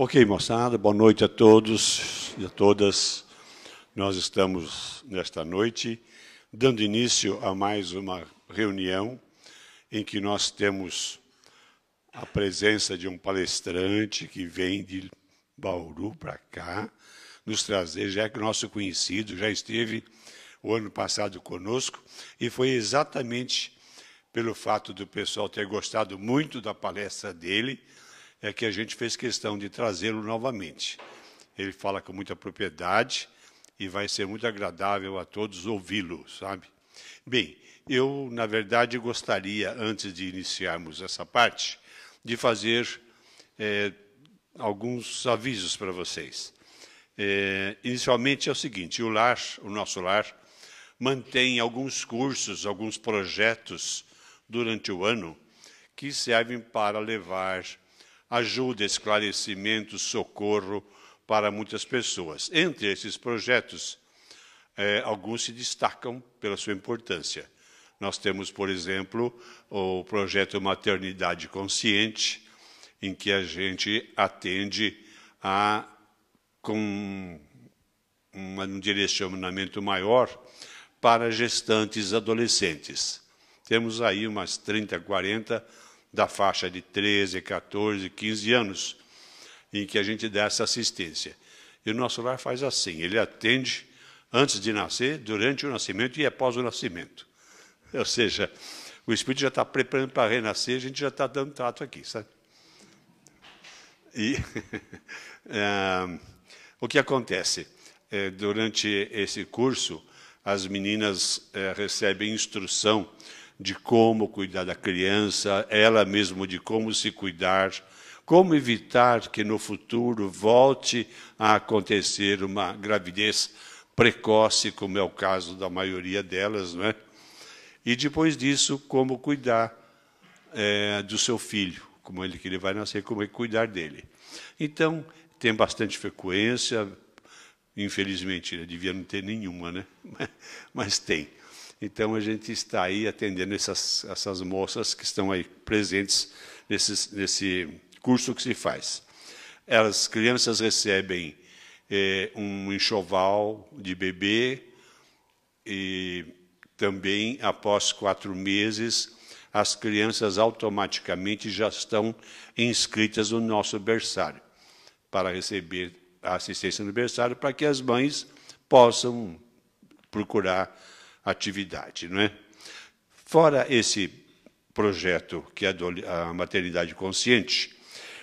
Ok, moçada, boa noite a todos e a todas. Nós estamos nesta noite dando início a mais uma reunião em que nós temos a presença de um palestrante que vem de Bauru para cá nos trazer, já que nosso conhecido já esteve o ano passado conosco e foi exatamente pelo fato do pessoal ter gostado muito da palestra dele é que a gente fez questão de trazê-lo novamente. Ele fala com muita propriedade e vai ser muito agradável a todos ouvi-lo, sabe? Bem, eu, na verdade, gostaria, antes de iniciarmos essa parte, de fazer é, alguns avisos para vocês. É, inicialmente é o seguinte: o lar, o nosso lar, mantém alguns cursos, alguns projetos durante o ano que servem para levar ajuda, esclarecimento, socorro para muitas pessoas. Entre esses projetos, eh, alguns se destacam pela sua importância. Nós temos, por exemplo, o projeto Maternidade Consciente, em que a gente atende a, com um direcionamento maior para gestantes adolescentes. Temos aí umas 30, 40 da faixa de 13, 14, 15 anos, em que a gente dá essa assistência. E o nosso lar faz assim: ele atende antes de nascer, durante o nascimento e após o nascimento. Ou seja, o espírito já está preparando para renascer, a gente já está dando trato aqui, sabe? E é, o que acontece? É, durante esse curso, as meninas é, recebem instrução de como cuidar da criança, ela mesma de como se cuidar, como evitar que no futuro volte a acontecer uma gravidez precoce, como é o caso da maioria delas, não é? E depois disso, como cuidar é, do seu filho, como ele que ele vai nascer, como é cuidar dele. Então, tem bastante frequência, infelizmente, né? devia não ter nenhuma, né? Mas tem. Então a gente está aí atendendo essas, essas moças que estão aí presentes nesse, nesse curso que se faz. As crianças recebem é, um enxoval de bebê e também após quatro meses as crianças automaticamente já estão inscritas no nosso berçário para receber a assistência no berçário para que as mães possam procurar atividade. Não é? Fora esse projeto, que é a maternidade consciente,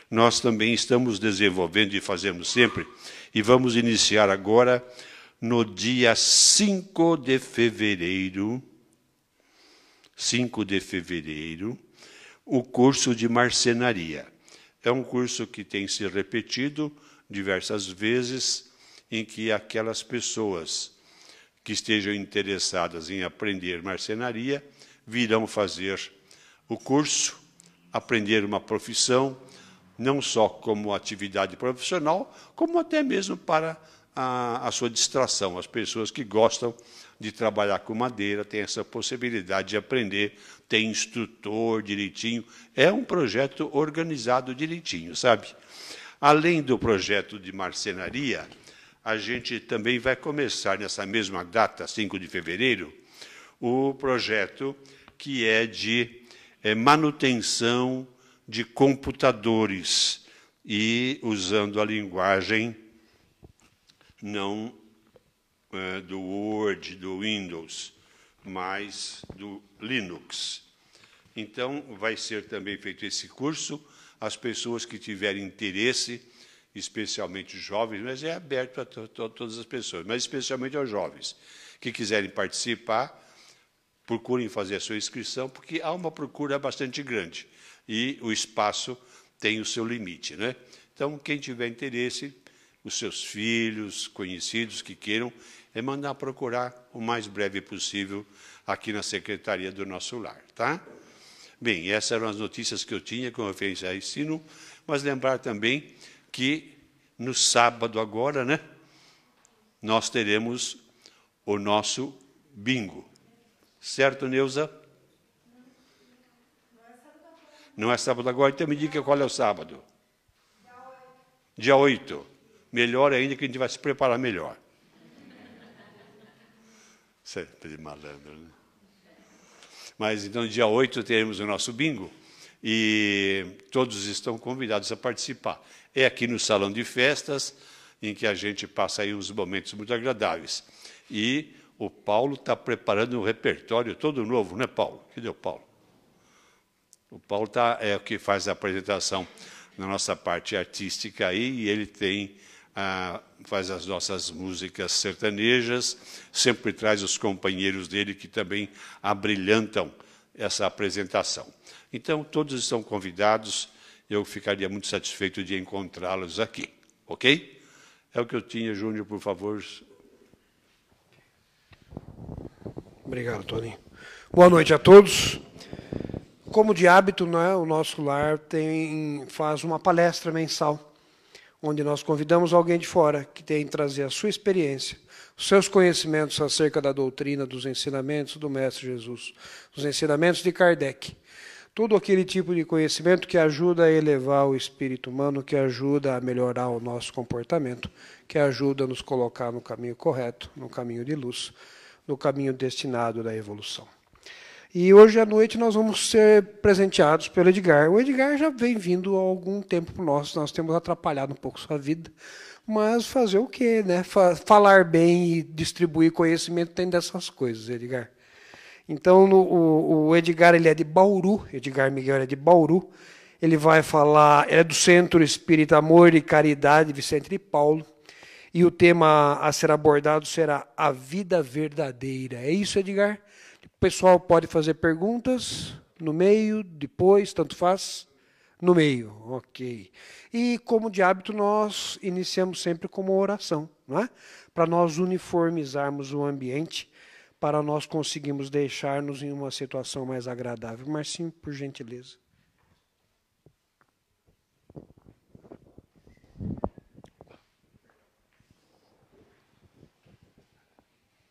nós também estamos desenvolvendo e fazemos sempre, e vamos iniciar agora no dia 5 de fevereiro, 5 de fevereiro, o curso de marcenaria. É um curso que tem se repetido diversas vezes, em que aquelas pessoas que estejam interessadas em aprender marcenaria virão fazer o curso, aprender uma profissão, não só como atividade profissional, como até mesmo para a, a sua distração. As pessoas que gostam de trabalhar com madeira têm essa possibilidade de aprender, tem instrutor direitinho. É um projeto organizado direitinho, sabe? Além do projeto de marcenaria, a gente também vai começar nessa mesma data, 5 de fevereiro, o projeto que é de é, manutenção de computadores e usando a linguagem não é, do Word, do Windows, mas do Linux. Então, vai ser também feito esse curso. As pessoas que tiverem interesse especialmente os jovens, mas é aberto a to to todas as pessoas, mas especialmente aos jovens que quiserem participar, procurem fazer a sua inscrição, porque há uma procura bastante grande e o espaço tem o seu limite. Né? Então, quem tiver interesse, os seus filhos, conhecidos que queiram, é mandar procurar o mais breve possível aqui na secretaria do nosso lar. Tá? Bem, essas eram as notícias que eu tinha com referência a ensino, mas lembrar também que no sábado agora, né, nós teremos o nosso bingo. Certo, Neuza? Não é sábado agora, então me diga qual é o sábado. Dia 8. Melhor ainda que a gente vai se preparar melhor. Sempre de malandro, né? Mas então, dia 8, teremos o nosso bingo e todos estão convidados a participar. É aqui no salão de festas, em que a gente passa aí uns momentos muito agradáveis. E o Paulo está preparando um repertório todo novo, né, Paulo? Cadê o Paulo? O Paulo tá, é o que faz a apresentação na nossa parte artística aí, e ele tem ah, faz as nossas músicas sertanejas, sempre traz os companheiros dele que também abrilhantam essa apresentação. Então, todos estão convidados, eu ficaria muito satisfeito de encontrá-los aqui, ok? É o que eu tinha, Júnior, por favor. Obrigado, Toninho. Boa noite a todos. Como de hábito, né, o nosso lar tem, faz uma palestra mensal onde nós convidamos alguém de fora que tem trazer a sua experiência, os seus conhecimentos acerca da doutrina, dos ensinamentos do Mestre Jesus, dos ensinamentos de Kardec. Todo aquele tipo de conhecimento que ajuda a elevar o espírito humano, que ajuda a melhorar o nosso comportamento, que ajuda a nos colocar no caminho correto, no caminho de luz, no caminho destinado da evolução. E hoje à noite nós vamos ser presenteados pelo Edgar. O Edgar já vem vindo há algum tempo para nós, nós temos atrapalhado um pouco sua vida, mas fazer o quê, né? Falar bem e distribuir conhecimento tem dessas coisas, Edgar. Então no, o, o, Edgar ele é de Bauru, Edgar Miguel é de Bauru. Ele vai falar, é do Centro Espírita Amor e Caridade Vicente de Paulo. E o tema a ser abordado será a vida verdadeira. É isso, Edgar? O pessoal pode fazer perguntas no meio, depois, tanto faz. No meio, ok. E como de hábito, nós iniciamos sempre com uma oração, não é? Para nós uniformizarmos o ambiente, para nós conseguirmos deixar-nos em uma situação mais agradável. Marcinho, por gentileza.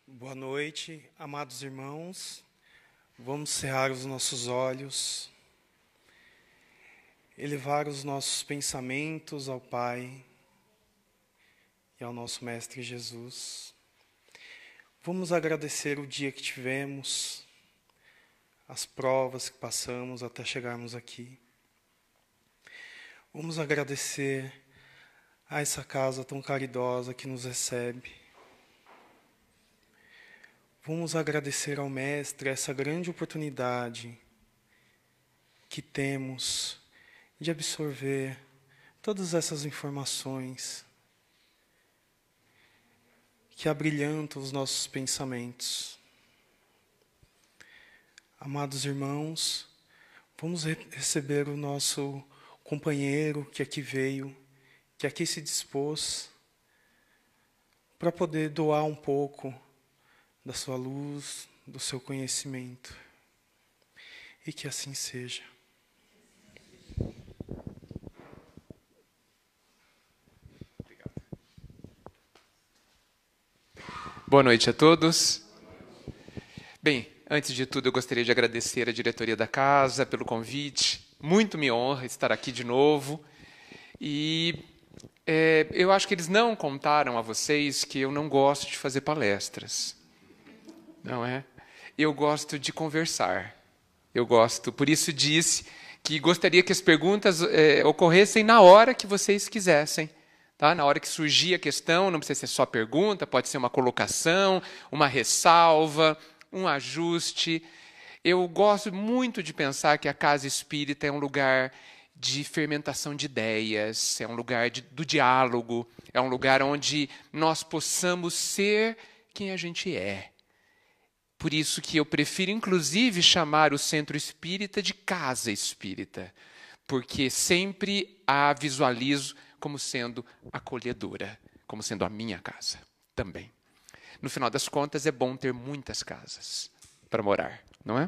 Boa noite, amados irmãos. Vamos cerrar os nossos olhos, elevar os nossos pensamentos ao Pai e ao nosso Mestre Jesus. Vamos agradecer o dia que tivemos, as provas que passamos até chegarmos aqui. Vamos agradecer a essa casa tão caridosa que nos recebe Vamos agradecer ao Mestre essa grande oportunidade que temos de absorver todas essas informações que abrilhantam os nossos pensamentos. Amados irmãos, vamos receber o nosso companheiro que aqui veio, que aqui se dispôs para poder doar um pouco da sua luz, do seu conhecimento. E que assim seja. Boa noite a todos. Bem, antes de tudo, eu gostaria de agradecer a diretoria da casa pelo convite. Muito me honra estar aqui de novo. E é, eu acho que eles não contaram a vocês que eu não gosto de fazer palestras não é? Eu gosto de conversar. Eu gosto, por isso disse que gostaria que as perguntas é, ocorressem na hora que vocês quisessem. Tá? Na hora que surgir a questão, não precisa ser só pergunta, pode ser uma colocação, uma ressalva, um ajuste. Eu gosto muito de pensar que a casa espírita é um lugar de fermentação de ideias, é um lugar de, do diálogo, é um lugar onde nós possamos ser quem a gente é. Por isso que eu prefiro, inclusive, chamar o centro espírita de casa espírita, porque sempre a visualizo como sendo acolhedora, como sendo a minha casa também. No final das contas, é bom ter muitas casas para morar, não é?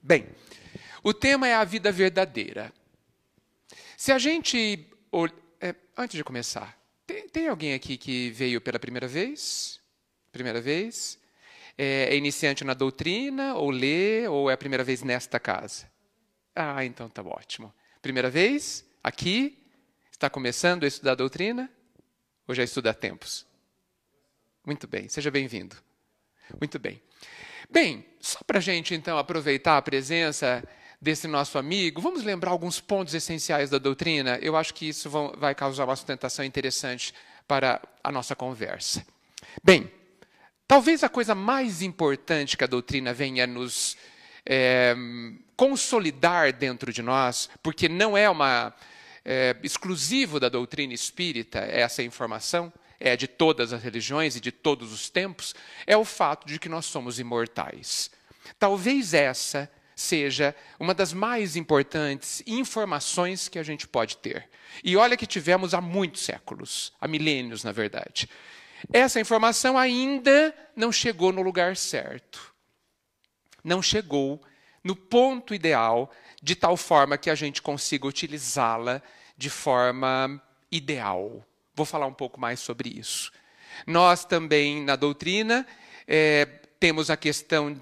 Bem, o tema é a vida verdadeira. Se a gente. É, antes de começar, tem, tem alguém aqui que veio pela primeira vez? Primeira vez? É, é iniciante na doutrina, ou lê, ou é a primeira vez nesta casa? Ah, então tá ótimo. Primeira vez? Aqui? Está começando a estudar doutrina? Ou já estuda há tempos? Muito bem, seja bem-vindo. Muito bem. Bem, só para a gente então aproveitar a presença desse nosso amigo, vamos lembrar alguns pontos essenciais da doutrina? Eu acho que isso vão, vai causar uma sustentação interessante para a nossa conversa. Bem, talvez a coisa mais importante que a doutrina venha nos é, consolidar dentro de nós, porque não é uma é, exclusivo da doutrina espírita essa informação, é de todas as religiões e de todos os tempos, é o fato de que nós somos imortais. Talvez essa seja uma das mais importantes informações que a gente pode ter. E olha que tivemos há muitos séculos, há milênios, na verdade. Essa informação ainda não chegou no lugar certo. Não chegou no ponto ideal, de tal forma que a gente consiga utilizá-la de forma ideal. Vou falar um pouco mais sobre isso. Nós também, na doutrina, é, temos a questão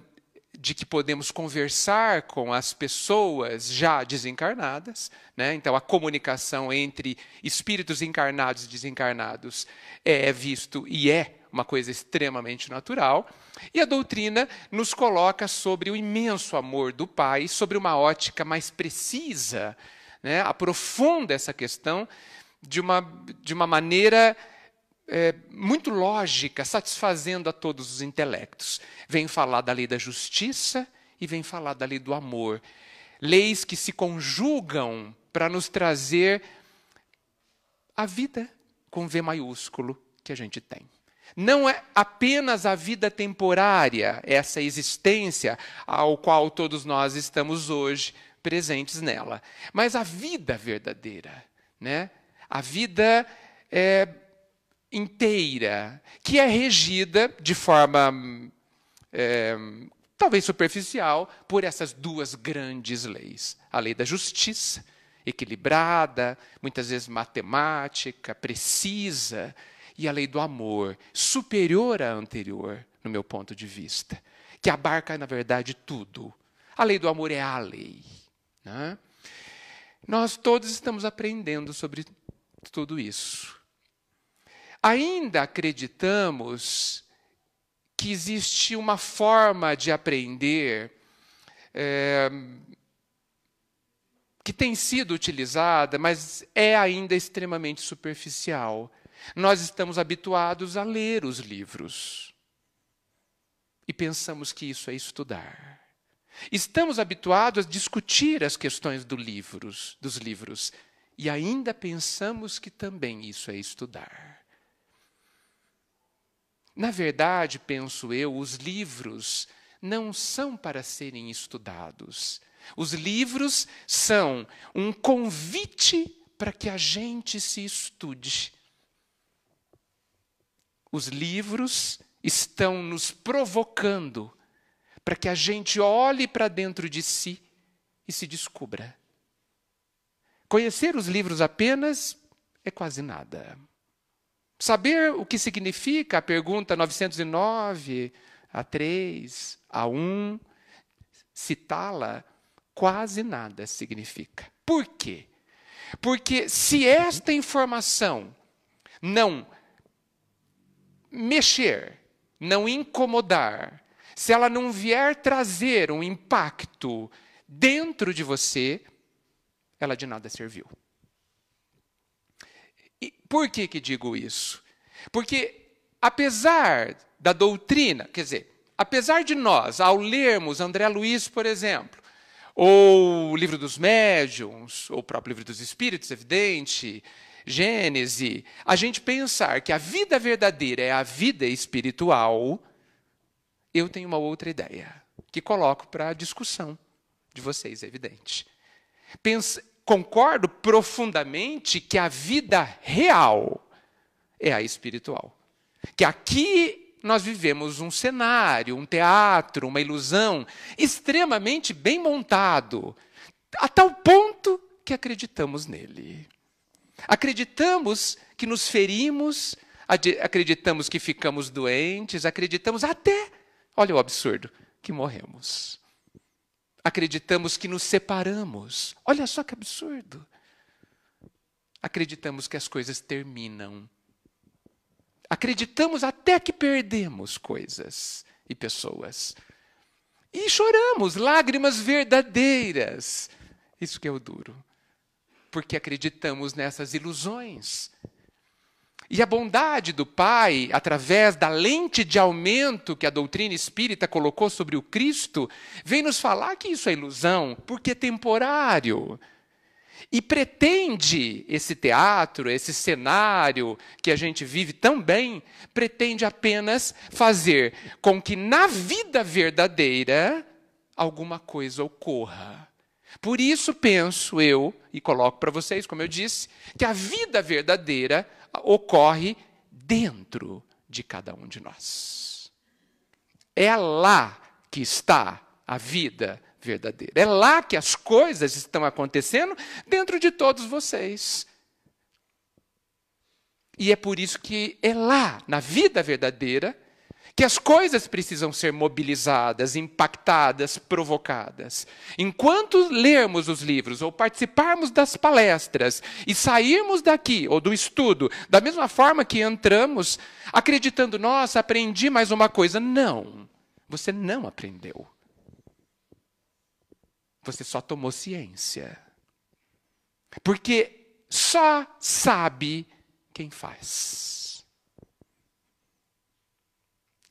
de que podemos conversar com as pessoas já desencarnadas, né? então a comunicação entre espíritos encarnados e desencarnados é visto e é uma coisa extremamente natural. E a doutrina nos coloca sobre o imenso amor do Pai, sobre uma ótica mais precisa, né? aprofunda essa questão de uma, de uma maneira é, muito lógica, satisfazendo a todos os intelectos. Vem falar da lei da justiça e vem falar da lei do amor. Leis que se conjugam para nos trazer a vida com V maiúsculo que a gente tem. Não é apenas a vida temporária, essa existência ao qual todos nós estamos hoje presentes nela, mas a vida verdadeira, né? a vida é, inteira, que é regida de forma é, talvez superficial por essas duas grandes leis: a lei da justiça, equilibrada, muitas vezes matemática, precisa, e a lei do amor, superior à anterior, no meu ponto de vista, que abarca, na verdade, tudo. A lei do amor é a lei. Né? Nós todos estamos aprendendo sobre tudo isso. Ainda acreditamos que existe uma forma de aprender é, que tem sido utilizada, mas é ainda extremamente superficial. Nós estamos habituados a ler os livros e pensamos que isso é estudar. Estamos habituados a discutir as questões do livros, dos livros e ainda pensamos que também isso é estudar. Na verdade, penso eu, os livros não são para serem estudados. Os livros são um convite para que a gente se estude. Os livros estão nos provocando para que a gente olhe para dentro de si e se descubra. Conhecer os livros apenas é quase nada. Saber o que significa a pergunta 909, a 3, a 1, citá-la, quase nada significa. Por quê? Porque se esta informação não mexer, não incomodar, se ela não vier trazer um impacto dentro de você, ela de nada serviu. E por que, que digo isso? Porque, apesar da doutrina, quer dizer, apesar de nós, ao lermos André Luiz, por exemplo, ou o livro dos médiuns, ou o próprio livro dos espíritos, evidente, Gênese, a gente pensar que a vida verdadeira é a vida espiritual, eu tenho uma outra ideia, que coloco para a discussão de vocês, é evidente. Concordo profundamente que a vida real é a espiritual. Que aqui nós vivemos um cenário, um teatro, uma ilusão extremamente bem montado, a tal ponto que acreditamos nele. Acreditamos que nos ferimos, acreditamos que ficamos doentes, acreditamos até, olha o absurdo, que morremos acreditamos que nos separamos. Olha só que absurdo. acreditamos que as coisas terminam. Acreditamos até que perdemos coisas e pessoas. E choramos lágrimas verdadeiras. Isso que é o duro. Porque acreditamos nessas ilusões. E a bondade do Pai, através da lente de aumento que a doutrina espírita colocou sobre o Cristo, vem nos falar que isso é ilusão, porque é temporário. E pretende esse teatro, esse cenário que a gente vive tão bem, pretende apenas fazer com que na vida verdadeira alguma coisa ocorra. Por isso penso eu, e coloco para vocês, como eu disse, que a vida verdadeira ocorre dentro de cada um de nós. É lá que está a vida verdadeira. É lá que as coisas estão acontecendo dentro de todos vocês. E é por isso que é lá, na vida verdadeira, que as coisas precisam ser mobilizadas, impactadas, provocadas. Enquanto lermos os livros ou participarmos das palestras e sairmos daqui ou do estudo da mesma forma que entramos, acreditando, nossa, aprendi mais uma coisa. Não, você não aprendeu. Você só tomou ciência. Porque só sabe quem faz.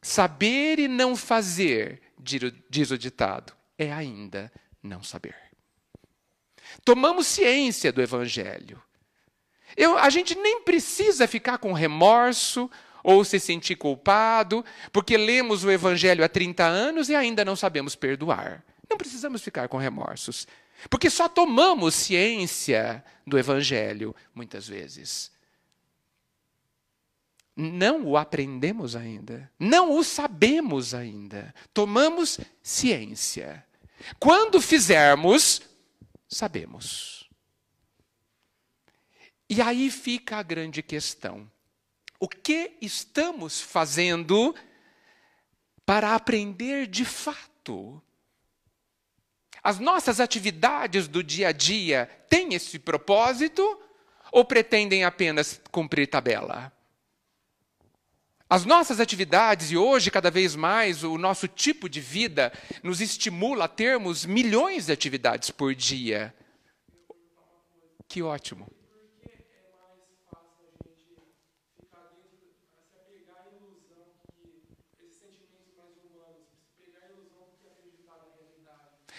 Saber e não fazer, diz o ditado, é ainda não saber. Tomamos ciência do Evangelho. Eu, a gente nem precisa ficar com remorso ou se sentir culpado, porque lemos o Evangelho há 30 anos e ainda não sabemos perdoar. Não precisamos ficar com remorsos, porque só tomamos ciência do Evangelho muitas vezes. Não o aprendemos ainda, não o sabemos ainda. Tomamos ciência. Quando fizermos, sabemos. E aí fica a grande questão: o que estamos fazendo para aprender de fato? As nossas atividades do dia a dia têm esse propósito ou pretendem apenas cumprir tabela? As nossas atividades, e hoje cada vez mais o nosso tipo de vida, nos estimula a termos milhões de atividades por dia. Que ótimo.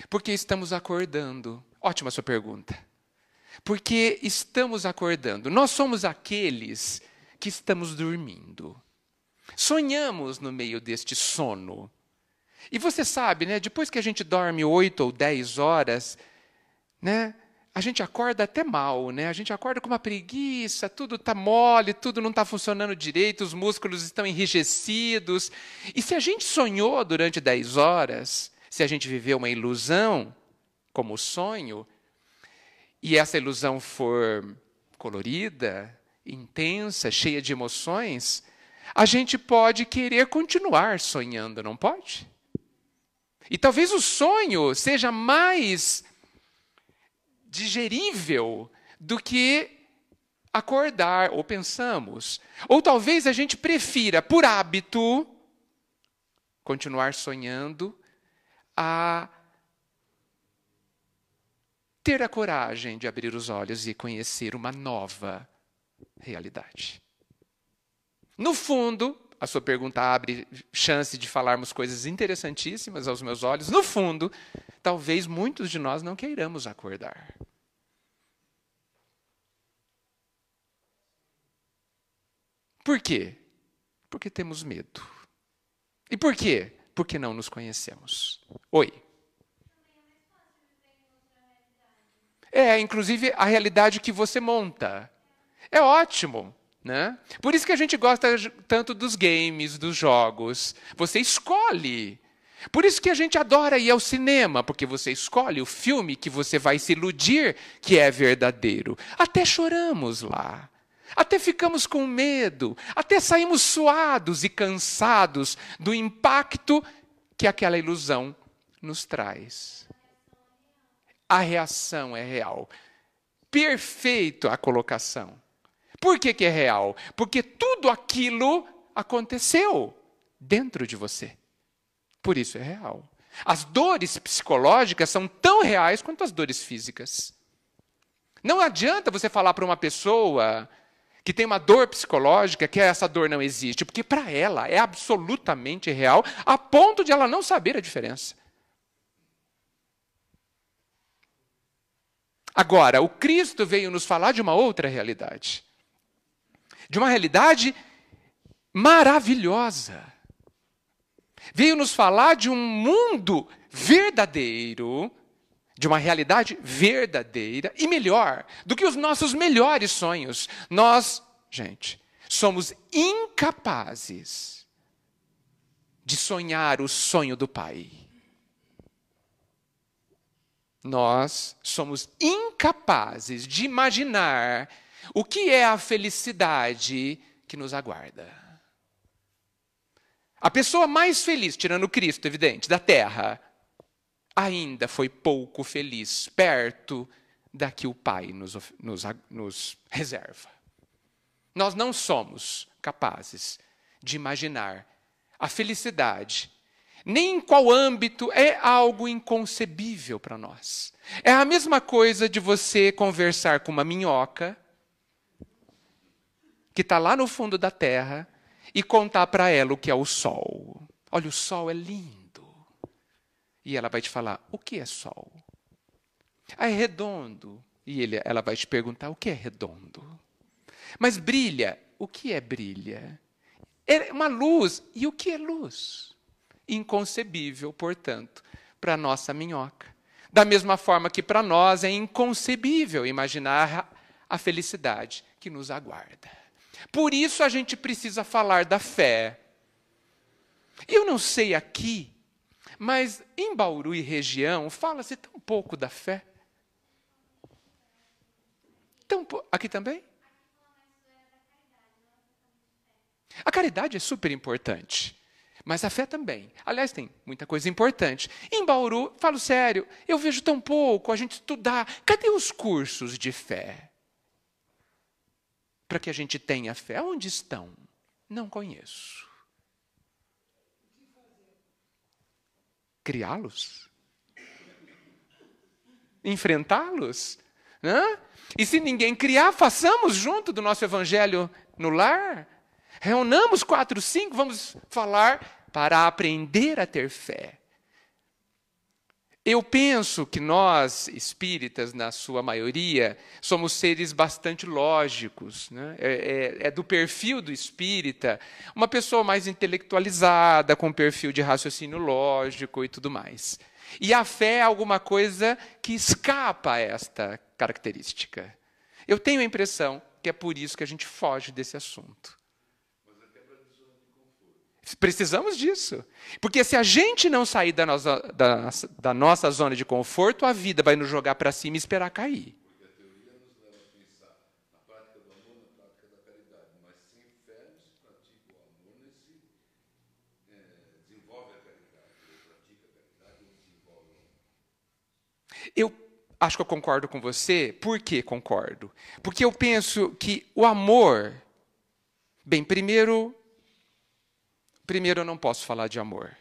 Porque estamos acordando. Ótima sua pergunta. Porque estamos acordando. Nós somos aqueles que estamos dormindo. Sonhamos no meio deste sono. E você sabe, né, depois que a gente dorme oito ou dez horas, né, a gente acorda até mal, né? A gente acorda com uma preguiça, tudo está mole, tudo não está funcionando direito, os músculos estão enrijecidos. E se a gente sonhou durante dez horas, se a gente viver uma ilusão, como sonho, e essa ilusão for colorida, intensa, cheia de emoções, a gente pode querer continuar sonhando, não pode? E talvez o sonho seja mais digerível do que acordar, ou pensamos. Ou talvez a gente prefira, por hábito, continuar sonhando a ter a coragem de abrir os olhos e conhecer uma nova realidade. No fundo, a sua pergunta abre chance de falarmos coisas interessantíssimas aos meus olhos. No fundo, talvez muitos de nós não queiramos acordar. Por quê? Porque temos medo. E por quê? porque não nos conhecemos. Oi. É, inclusive a realidade que você monta. É ótimo. Né? Por isso que a gente gosta tanto dos games, dos jogos. Você escolhe. Por isso que a gente adora ir ao cinema, porque você escolhe o filme que você vai se iludir que é verdadeiro. Até choramos lá. Até ficamos com medo, até saímos suados e cansados do impacto que aquela ilusão nos traz. A reação é real. Perfeito a colocação. Por que, que é real? Porque tudo aquilo aconteceu dentro de você. Por isso é real. As dores psicológicas são tão reais quanto as dores físicas. Não adianta você falar para uma pessoa que tem uma dor psicológica que essa dor não existe, porque para ela é absolutamente real, a ponto de ela não saber a diferença. Agora, o Cristo veio nos falar de uma outra realidade. De uma realidade maravilhosa. Veio nos falar de um mundo verdadeiro, de uma realidade verdadeira e melhor do que os nossos melhores sonhos. Nós, gente, somos incapazes de sonhar o sonho do Pai. Nós somos incapazes de imaginar o que é a felicidade que nos aguarda. A pessoa mais feliz, tirando Cristo, evidente, da terra, ainda foi pouco feliz, perto da que o Pai nos, nos, nos reserva. Nós não somos capazes de imaginar a felicidade, nem em qual âmbito, é algo inconcebível para nós. É a mesma coisa de você conversar com uma minhoca que está lá no fundo da terra e contar para ela o que é o sol. Olha, o sol é lindo. E ela vai te falar: o que é sol? Ah, é redondo. E ele, ela vai te perguntar: o que é redondo? Mas brilha. O que é brilha? É uma luz. E o que é luz? Inconcebível, portanto, para nossa minhoca. Da mesma forma que para nós é inconcebível imaginar a felicidade que nos aguarda. Por isso a gente precisa falar da fé. Eu não sei aqui mas em Bauru e região, fala-se tão pouco da fé. Tão aqui também? A caridade é super importante. Mas a fé também. Aliás, tem muita coisa importante. Em Bauru, falo sério, eu vejo tão pouco a gente estudar. Cadê os cursos de fé? Para que a gente tenha fé. Onde estão? Não conheço. criá-los, enfrentá-los. E se ninguém criar, façamos junto do nosso evangelho no lar. Reunamos quatro, cinco, vamos falar para aprender a ter fé. Eu penso que nós, espíritas, na sua maioria, somos seres bastante lógicos. Né? É, é, é, do perfil do espírita uma pessoa mais intelectualizada, com perfil de raciocínio lógico e tudo mais. E a fé é alguma coisa que escapa a esta característica. Eu tenho a impressão que é por isso que a gente foge desse assunto. Precisamos disso. Porque se a gente não sair da nossa, da, da nossa zona de conforto, a vida vai nos jogar para cima e esperar cair. Eu acho que eu concordo com você. Por que concordo? Porque eu penso que o amor. Bem, primeiro, Primeiro, eu não posso falar de amor,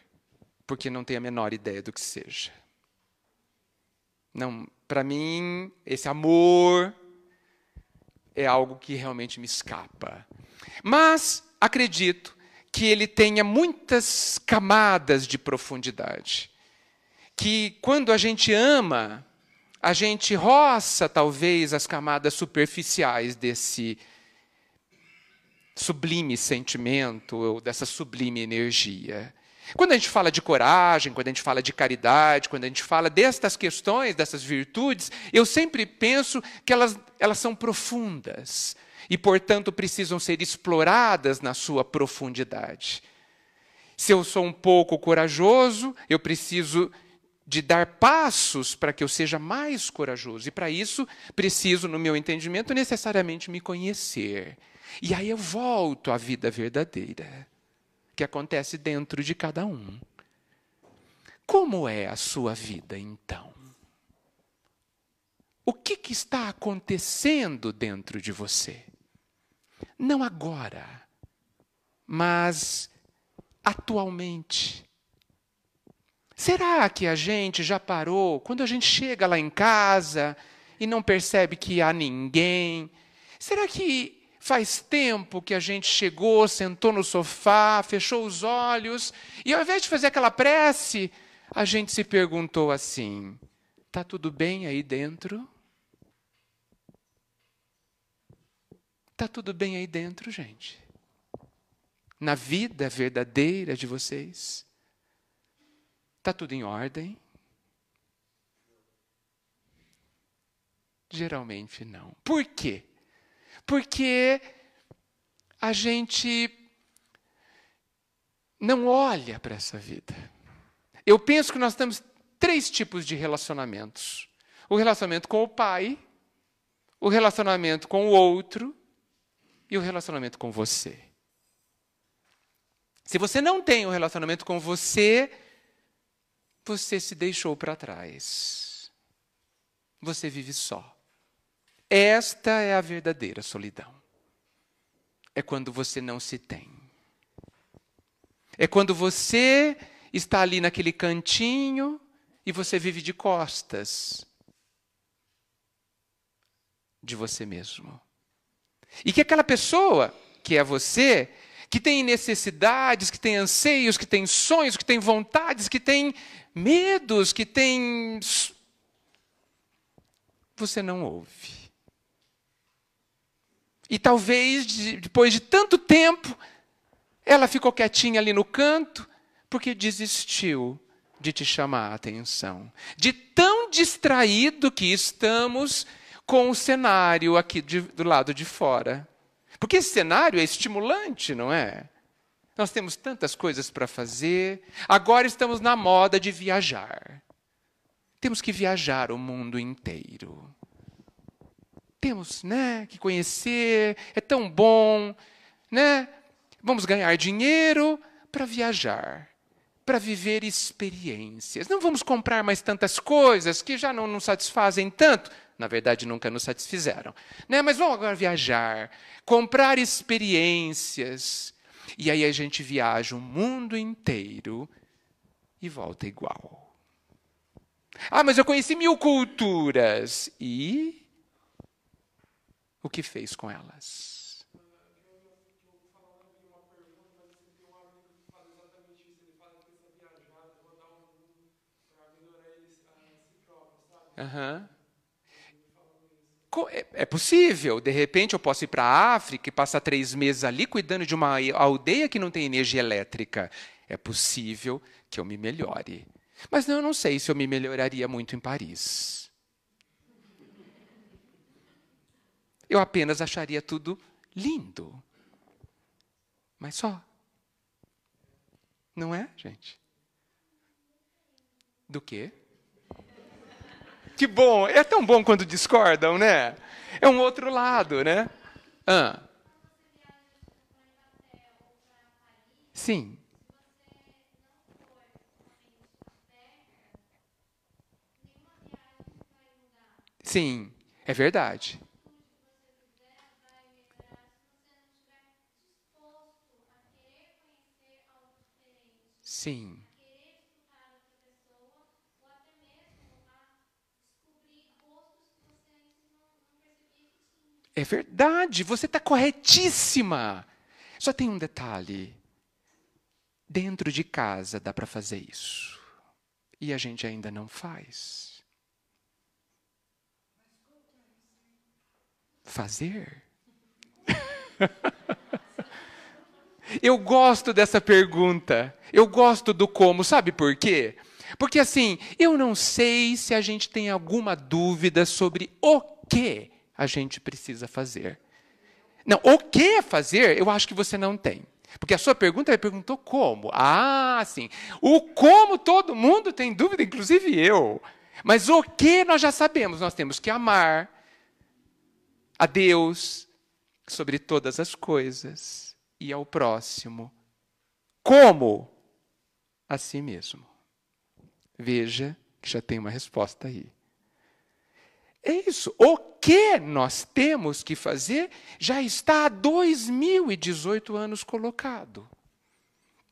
porque não tenho a menor ideia do que seja. Não, para mim, esse amor é algo que realmente me escapa. Mas acredito que ele tenha muitas camadas de profundidade. Que quando a gente ama, a gente roça talvez as camadas superficiais desse sublime sentimento, ou dessa sublime energia. Quando a gente fala de coragem, quando a gente fala de caridade, quando a gente fala destas questões, dessas virtudes, eu sempre penso que elas, elas são profundas e, portanto, precisam ser exploradas na sua profundidade. Se eu sou um pouco corajoso, eu preciso de dar passos para que eu seja mais corajoso. E para isso, preciso, no meu entendimento, necessariamente me conhecer. E aí eu volto à vida verdadeira, que acontece dentro de cada um. Como é a sua vida então? o que, que está acontecendo dentro de você. Não agora, mas atualmente. Será que a gente já parou, quando a gente chega lá em casa e não percebe que há ninguém? Será que faz tempo que a gente chegou, sentou no sofá, fechou os olhos e ao invés de fazer aquela prece, a gente se perguntou assim: está tudo bem aí dentro? Está tudo bem aí dentro, gente? Na vida verdadeira de vocês? Está tudo em ordem? Geralmente não. Por quê? Porque a gente não olha para essa vida. Eu penso que nós temos três tipos de relacionamentos: o relacionamento com o pai, o relacionamento com o outro e o relacionamento com você. Se você não tem um relacionamento com você, você se deixou para trás. Você vive só. Esta é a verdadeira solidão. É quando você não se tem. É quando você está ali naquele cantinho e você vive de costas de você mesmo. E que aquela pessoa, que é você, que tem necessidades, que tem anseios, que tem sonhos, que tem vontades, que tem medos, que tem. Você não ouve. E talvez, depois de tanto tempo, ela ficou quietinha ali no canto, porque desistiu de te chamar a atenção. De tão distraído que estamos com o cenário aqui de, do lado de fora. Porque esse cenário é estimulante, não é? Nós temos tantas coisas para fazer. Agora estamos na moda de viajar. Temos que viajar o mundo inteiro. Temos, né, que conhecer, é tão bom, né? Vamos ganhar dinheiro para viajar, para viver experiências. Não vamos comprar mais tantas coisas que já não nos satisfazem tanto. Na verdade, nunca nos satisfizeram. Né? Mas vamos agora viajar, comprar experiências. E aí a gente viaja o mundo inteiro e volta igual. Ah, mas eu conheci mil culturas. E o que fez com elas? Uhum. É, possível, de repente eu posso ir para a África e passar três meses ali cuidando de uma aldeia que não tem energia elétrica. É possível que eu me melhore. Mas eu não sei se eu me melhoraria muito em Paris. Eu apenas acharia tudo lindo. Mas só. Não é, gente? Do quê? Que bom, é tão bom quando discordam, né? É um outro lado, né? Ah. Sim. Sim, é verdade. Sim. É verdade, você está corretíssima. Só tem um detalhe. Dentro de casa dá para fazer isso. E a gente ainda não faz. Fazer? Eu gosto dessa pergunta. Eu gosto do como. Sabe por quê? Porque assim, eu não sei se a gente tem alguma dúvida sobre o que a gente precisa fazer. Não, o que fazer, eu acho que você não tem. Porque a sua pergunta, ele perguntou como. Ah, sim. O como todo mundo tem dúvida, inclusive eu. Mas o que nós já sabemos, nós temos que amar a Deus sobre todas as coisas e ao próximo. Como? A si mesmo. Veja que já tem uma resposta aí. É isso. O que nós temos que fazer já está há 2018 anos colocado.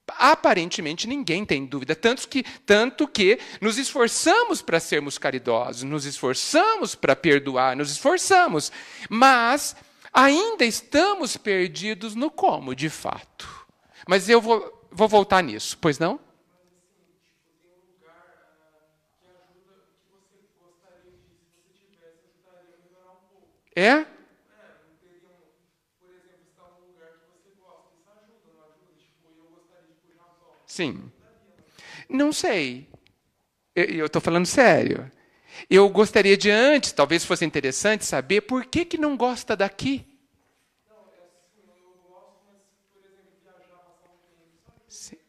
Aparentemente ninguém tem dúvida, tanto que, tanto que nos esforçamos para sermos caridosos, nos esforçamos para perdoar, nos esforçamos, mas ainda estamos perdidos no como, de fato. Mas eu vou, vou voltar nisso, pois não? É? Sim. Não sei. Eu estou falando sério. Eu gostaria de antes, talvez fosse interessante saber por que, que não gosta daqui.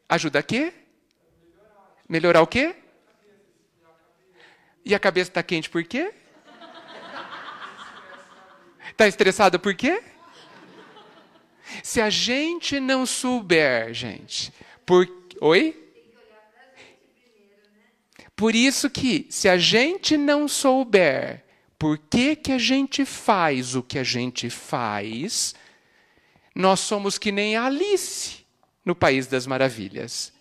Ajuda a quê? Melhorar o quê? E a cabeça está quente por quê? Está estressado por quê? Se a gente não souber, gente, por Oi? Por isso que, se a gente não souber por que, que a gente faz o que a gente faz, nós somos que nem Alice no País das Maravilhas.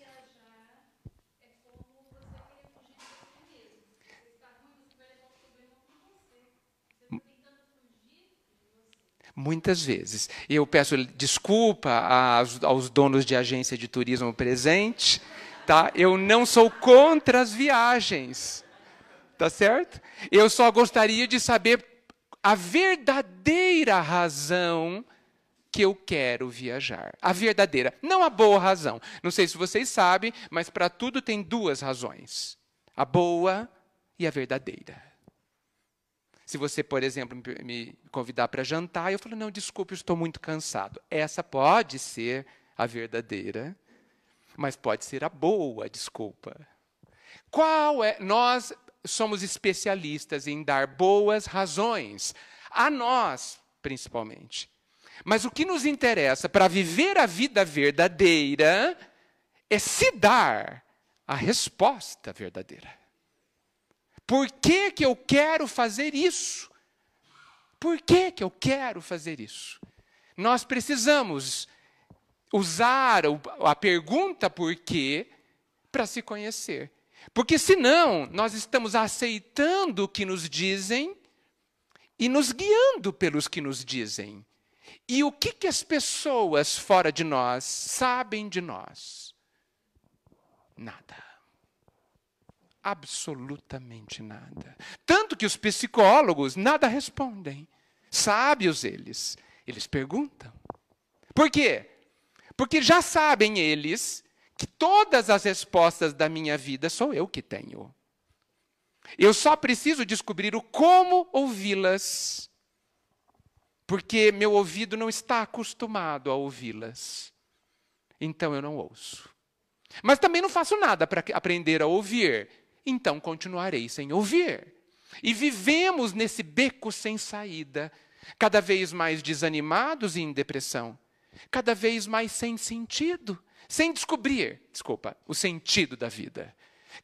Muitas vezes. Eu peço desculpa aos, aos donos de agência de turismo presente, tá? Eu não sou contra as viagens, tá certo? Eu só gostaria de saber a verdadeira razão que eu quero viajar. A verdadeira, não a boa razão. Não sei se vocês sabem, mas para tudo tem duas razões: a boa e a verdadeira. Se você, por exemplo, me convidar para jantar, eu falo: não, desculpe, estou muito cansado. Essa pode ser a verdadeira, mas pode ser a boa desculpa. Qual é? Nós somos especialistas em dar boas razões, a nós, principalmente. Mas o que nos interessa para viver a vida verdadeira é se dar a resposta verdadeira. Por que, que eu quero fazer isso? Por que, que eu quero fazer isso? Nós precisamos usar a pergunta por quê para se conhecer. Porque senão nós estamos aceitando o que nos dizem e nos guiando pelos que nos dizem. E o que, que as pessoas fora de nós sabem de nós? Nada absolutamente nada. Tanto que os psicólogos nada respondem. Sábios eles. Eles perguntam. Por quê? Porque já sabem eles que todas as respostas da minha vida sou eu que tenho. Eu só preciso descobrir o como ouvi-las. Porque meu ouvido não está acostumado a ouvi-las. Então eu não ouço. Mas também não faço nada para aprender a ouvir então continuarei sem ouvir. E vivemos nesse beco sem saída, cada vez mais desanimados e em depressão, cada vez mais sem sentido, sem descobrir, desculpa, o sentido da vida.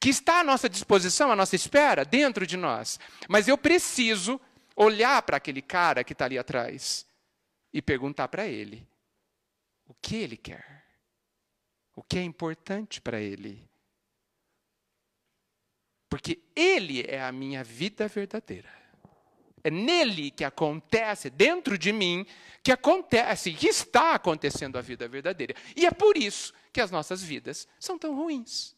Que está à nossa disposição, à nossa espera, dentro de nós. Mas eu preciso olhar para aquele cara que está ali atrás e perguntar para ele o que ele quer, o que é importante para ele. Porque Ele é a minha vida verdadeira. É nele que acontece, dentro de mim, que acontece, que está acontecendo a vida verdadeira. E é por isso que as nossas vidas são tão ruins.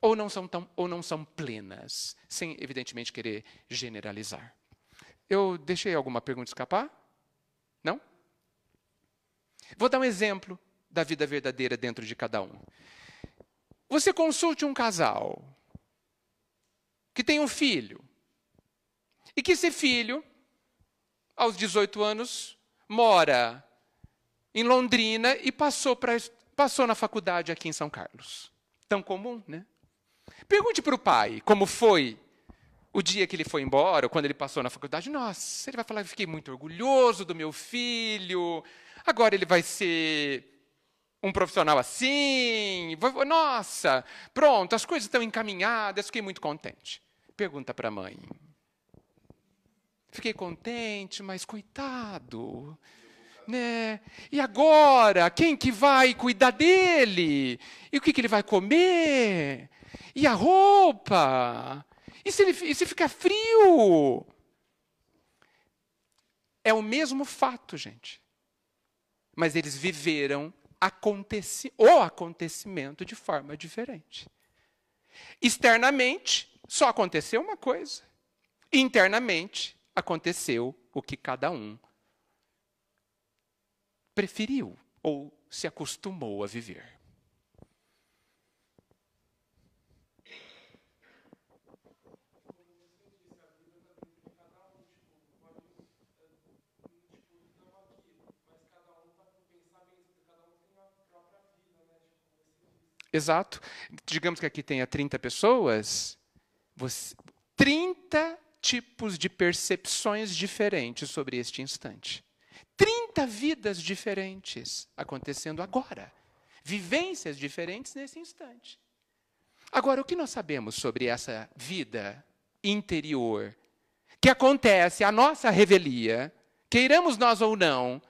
Ou não são, tão, ou não são plenas, sem, evidentemente, querer generalizar. Eu deixei alguma pergunta escapar? Não? Vou dar um exemplo da vida verdadeira dentro de cada um. Você consulte um casal que tem um filho. E que esse filho, aos 18 anos, mora em Londrina e passou, pra, passou na faculdade aqui em São Carlos. Tão comum, né? Pergunte para o pai como foi o dia que ele foi embora, ou quando ele passou na faculdade. Nossa, ele vai falar: fiquei muito orgulhoso do meu filho, agora ele vai ser um profissional assim. Nossa, pronto, as coisas estão encaminhadas, fiquei muito contente. Pergunta para a mãe: Fiquei contente, mas coitado. Né? E agora, quem que vai cuidar dele? E o que, que ele vai comer? E a roupa? E se, ele, e se ficar frio? É o mesmo fato, gente. Mas eles viveram aconteci o acontecimento de forma diferente. Externamente, só aconteceu uma coisa. Internamente, aconteceu o que cada um preferiu ou se acostumou a viver. Exato. Digamos que aqui tenha 30 pessoas, você, 30 tipos de percepções diferentes sobre este instante. 30 vidas diferentes acontecendo agora. Vivências diferentes nesse instante. Agora, o que nós sabemos sobre essa vida interior que acontece à nossa revelia, queiramos nós ou não,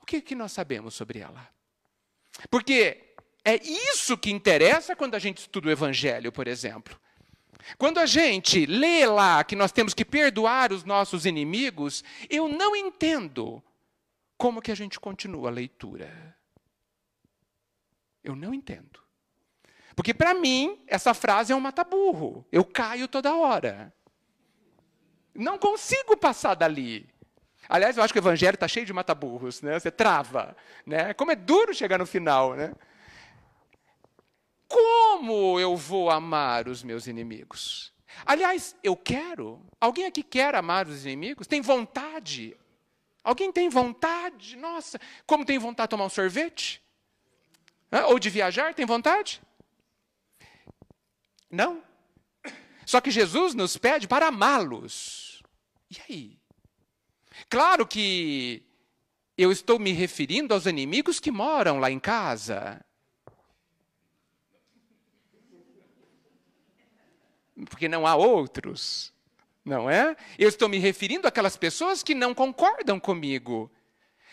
o que, que nós sabemos sobre ela? Porque é isso que interessa quando a gente estuda o Evangelho, por exemplo. Quando a gente lê lá que nós temos que perdoar os nossos inimigos, eu não entendo como que a gente continua a leitura. Eu não entendo. Porque para mim, essa frase é um mata-burro. Eu caio toda hora. Não consigo passar dali. Aliás, eu acho que o evangelho está cheio de mata-burros, né? Você trava, né? Como é duro chegar no final, né? Como eu vou amar os meus inimigos? Aliás, eu quero. Alguém aqui quer amar os inimigos? Tem vontade? Alguém tem vontade? Nossa, como tem vontade de tomar um sorvete? Ou de viajar? Tem vontade? Não. Só que Jesus nos pede para amá-los. E aí? Claro que eu estou me referindo aos inimigos que moram lá em casa. Porque não há outros, não é? Eu estou me referindo àquelas pessoas que não concordam comigo,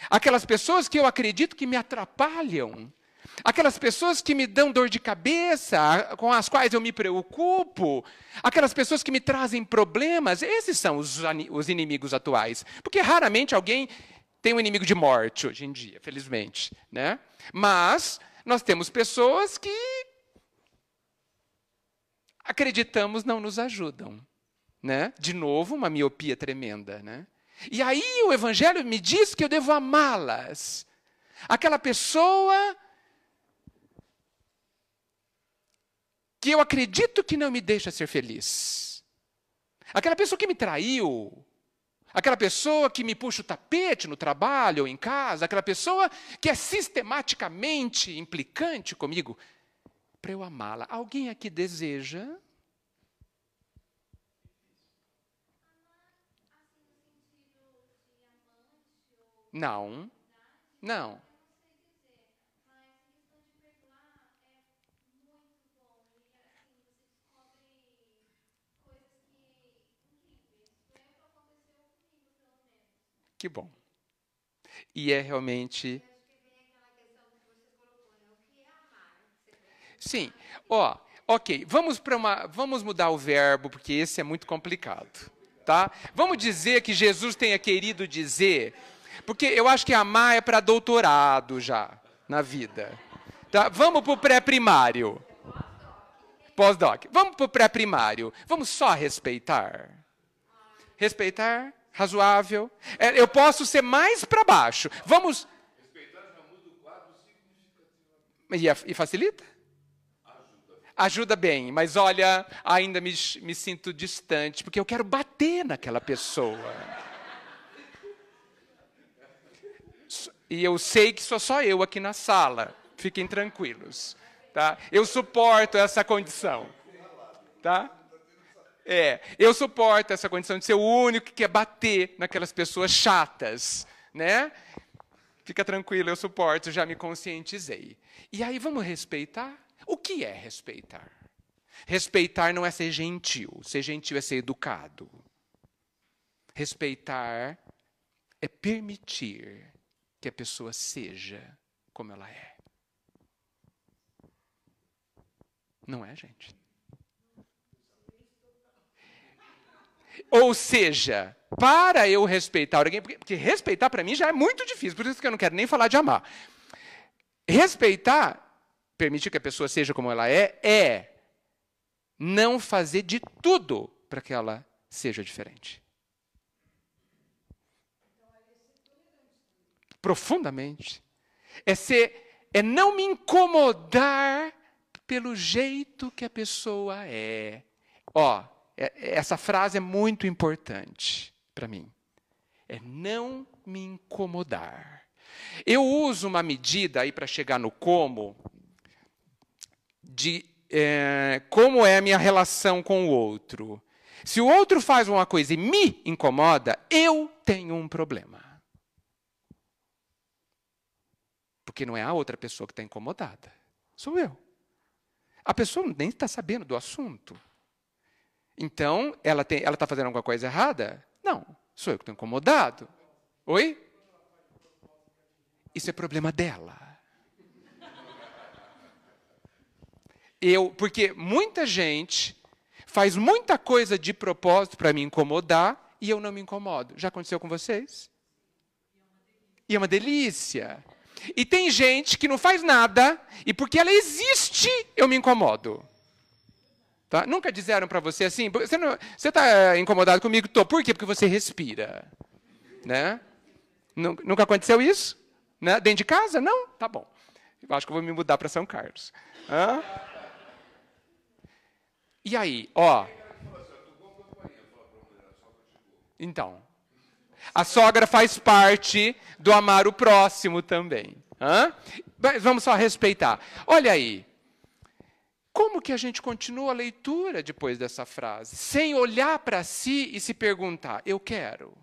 aquelas pessoas que eu acredito que me atrapalham, aquelas pessoas que me dão dor de cabeça, com as quais eu me preocupo, aquelas pessoas que me trazem problemas, esses são os, os inimigos atuais. Porque raramente alguém tem um inimigo de morte hoje em dia, felizmente. Né? Mas nós temos pessoas que acreditamos não nos ajudam. Né? De novo, uma miopia tremenda. Né? E aí o Evangelho me diz que eu devo amá-las. Aquela pessoa que eu acredito que não me deixa ser feliz. Aquela pessoa que me traiu. Aquela pessoa que me puxa o tapete no trabalho ou em casa. Aquela pessoa que é sistematicamente implicante comigo para eu amá-la. Alguém aqui deseja? Não. Não. Que bom. E é realmente Sim. Ó, ok. Vamos para uma. Vamos mudar o verbo, porque esse é muito complicado. Tá? Vamos dizer que Jesus tenha querido dizer. Porque eu acho que amar é para doutorado já na vida. Tá? Vamos para o pré-primário. Pós-doc. Vamos para o pré-primário. Vamos só respeitar. Respeitar, razoável. É, eu posso ser mais para baixo. Vamos. Respeitar já muda o quadro significativamente. E facilita? Ajuda bem, mas olha, ainda me, me sinto distante, porque eu quero bater naquela pessoa. E eu sei que sou só eu aqui na sala, fiquem tranquilos. Tá? Eu suporto essa condição. Tá? É, eu suporto essa condição de ser o único que quer bater naquelas pessoas chatas, né? Fica tranquilo, eu suporto, já me conscientizei. E aí vamos respeitar? O que é respeitar? Respeitar não é ser gentil. Ser gentil é ser educado. Respeitar é permitir que a pessoa seja como ela é. Não é, gente? Ou seja, para eu respeitar alguém, porque, porque respeitar para mim já é muito difícil, por isso que eu não quero nem falar de amar. Respeitar, permitir que a pessoa seja como ela é, é não fazer de tudo para que ela seja diferente. Profundamente. É ser, é não me incomodar pelo jeito que a pessoa é. Ó, é, essa frase é muito importante para mim. É não me incomodar. Eu uso uma medida aí para chegar no como de é, como é a minha relação com o outro. Se o outro faz uma coisa e me incomoda, eu tenho um problema. Porque não é a outra pessoa que está incomodada, sou eu. A pessoa nem está sabendo do assunto. Então, ela está fazendo alguma coisa errada? Não, sou eu que estou incomodado. Oi? Isso é problema dela. Eu, porque muita gente faz muita coisa de propósito para me incomodar e eu não me incomodo. Já aconteceu com vocês? E é uma delícia. E tem gente que não faz nada e porque ela existe, eu me incomodo. Tá? Nunca disseram para você assim, você está incomodado comigo? Por quê? Porque você respira. Né? Nunca aconteceu isso? Né? Dentro de casa? Não? Tá bom. Acho que eu vou me mudar para São Carlos. Hã? E aí, ó. Então, a sogra faz parte do amar o próximo também. Hã? Mas vamos só respeitar. Olha aí. Como que a gente continua a leitura depois dessa frase? Sem olhar para si e se perguntar: eu quero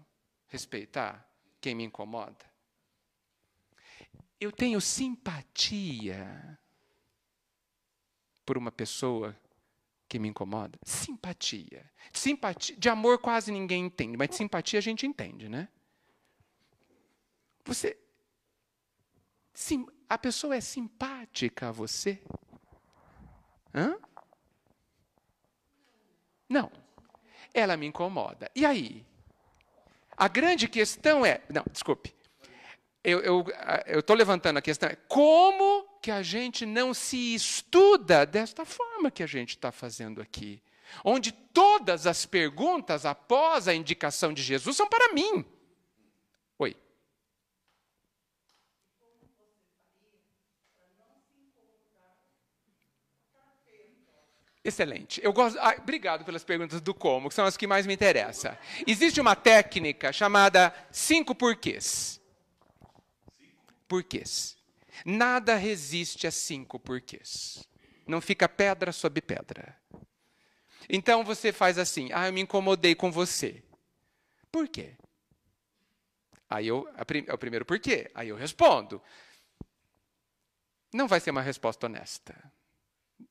respeitar quem me incomoda? Eu tenho simpatia por uma pessoa que me incomoda? Simpatia. Simpatia, de amor quase ninguém entende, mas de simpatia a gente entende, né? Você sim, a pessoa é simpática a você? Hã? Não. Ela me incomoda. E aí? A grande questão é, não, desculpe. Eu estou levantando a questão, é como que a gente não se estuda desta forma que a gente está fazendo aqui, onde todas as perguntas após a indicação de Jesus são para mim. Oi. Excelente. Eu gosto. Ah, obrigado pelas perguntas do como, que são as que mais me interessam. Existe uma técnica chamada cinco porquês. Porquês. Nada resiste a cinco porquês. Não fica pedra sobre pedra. Então você faz assim: ah, eu me incomodei com você. Por quê? Aí eu, é o primeiro porquê. Aí eu respondo. Não vai ser uma resposta honesta.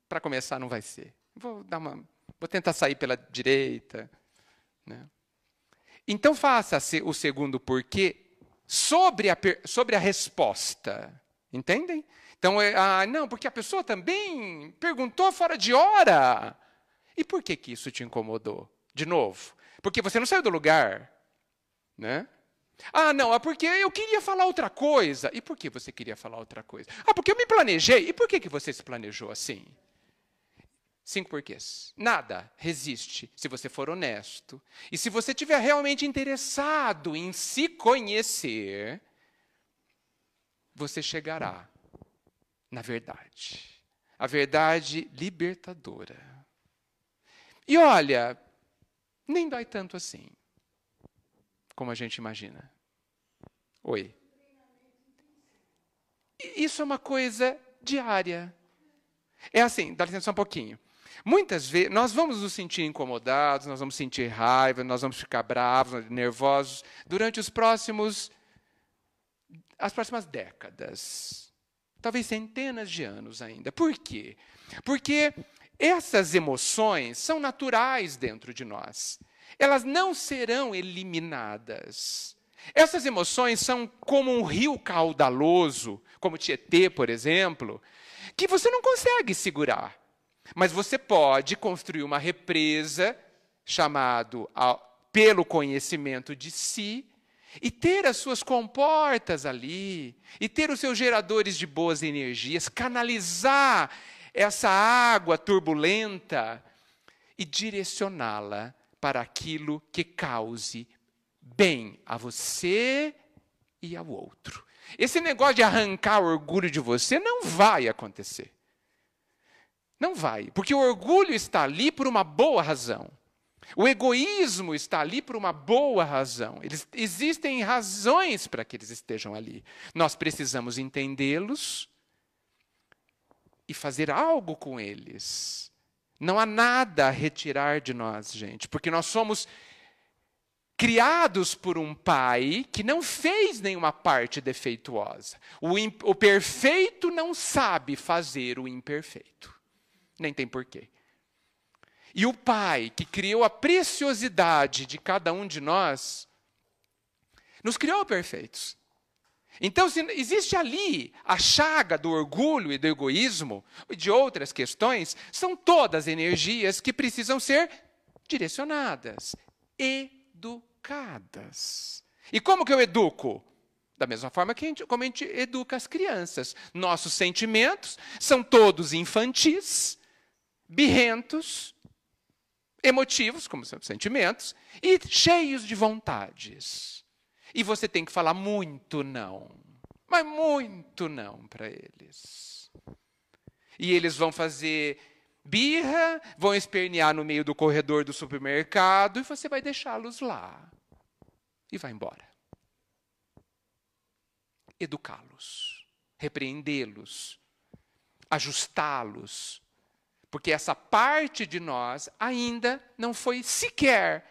Para começar, não vai ser. Vou dar uma, vou tentar sair pela direita. Né? Então faça o segundo porquê sobre a, sobre a resposta. Entendem? Então, é, ah, não, porque a pessoa também perguntou fora de hora. E por que, que isso te incomodou? De novo, porque você não saiu do lugar. Né? Ah, não, é porque eu queria falar outra coisa. E por que você queria falar outra coisa? Ah, porque eu me planejei. E por que, que você se planejou assim? Cinco porquês. Nada resiste se você for honesto. E se você estiver realmente interessado em se conhecer, você chegará na verdade. A verdade libertadora. E olha, nem dói tanto assim, como a gente imagina. Oi. Isso é uma coisa diária. É assim, dá licença um pouquinho. Muitas vezes nós vamos nos sentir incomodados, nós vamos sentir raiva, nós vamos ficar bravos, nervosos durante os próximos as próximas décadas, talvez centenas de anos ainda. Por quê? Porque essas emoções são naturais dentro de nós. elas não serão eliminadas. Essas emoções são como um rio caudaloso, como Tietê, por exemplo, que você não consegue segurar. Mas você pode construir uma represa chamado pelo conhecimento de si e ter as suas comportas ali, e ter os seus geradores de boas energias, canalizar essa água turbulenta e direcioná-la para aquilo que cause bem a você e ao outro. Esse negócio de arrancar o orgulho de você não vai acontecer. Não vai, porque o orgulho está ali por uma boa razão. O egoísmo está ali por uma boa razão. Eles, existem razões para que eles estejam ali. Nós precisamos entendê-los e fazer algo com eles. Não há nada a retirar de nós, gente, porque nós somos criados por um pai que não fez nenhuma parte defeituosa. O, o perfeito não sabe fazer o imperfeito. Nem tem porquê. E o Pai, que criou a preciosidade de cada um de nós, nos criou perfeitos. Então, se existe ali a chaga do orgulho e do egoísmo e de outras questões, são todas energias que precisam ser direcionadas, educadas. E como que eu educo? Da mesma forma que a gente, como a gente educa as crianças. Nossos sentimentos são todos infantis, birrentos, emotivos, como são sentimentos, e cheios de vontades. E você tem que falar muito não, mas muito não para eles. E eles vão fazer birra, vão espernear no meio do corredor do supermercado e você vai deixá-los lá. E vai embora. Educá-los, repreendê-los, ajustá-los, porque essa parte de nós ainda não foi sequer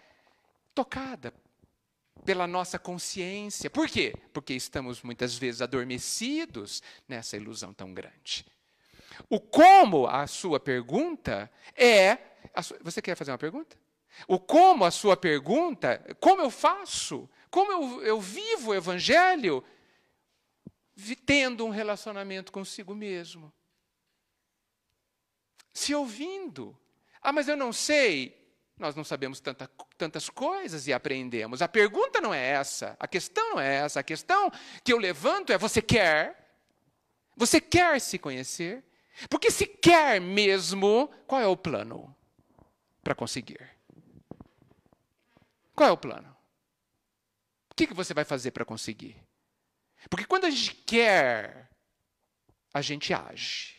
tocada pela nossa consciência. Por quê? Porque estamos muitas vezes adormecidos nessa ilusão tão grande. O como a sua pergunta é. Sua, você quer fazer uma pergunta? O como a sua pergunta, como eu faço? Como eu, eu vivo o evangelho? Tendo um relacionamento consigo mesmo se ouvindo. Ah, mas eu não sei. Nós não sabemos tanta, tantas coisas e aprendemos. A pergunta não é essa. A questão não é essa. A questão que eu levanto é: você quer? Você quer se conhecer? Porque se quer mesmo, qual é o plano para conseguir? Qual é o plano? O que, que você vai fazer para conseguir? Porque quando a gente quer, a gente age.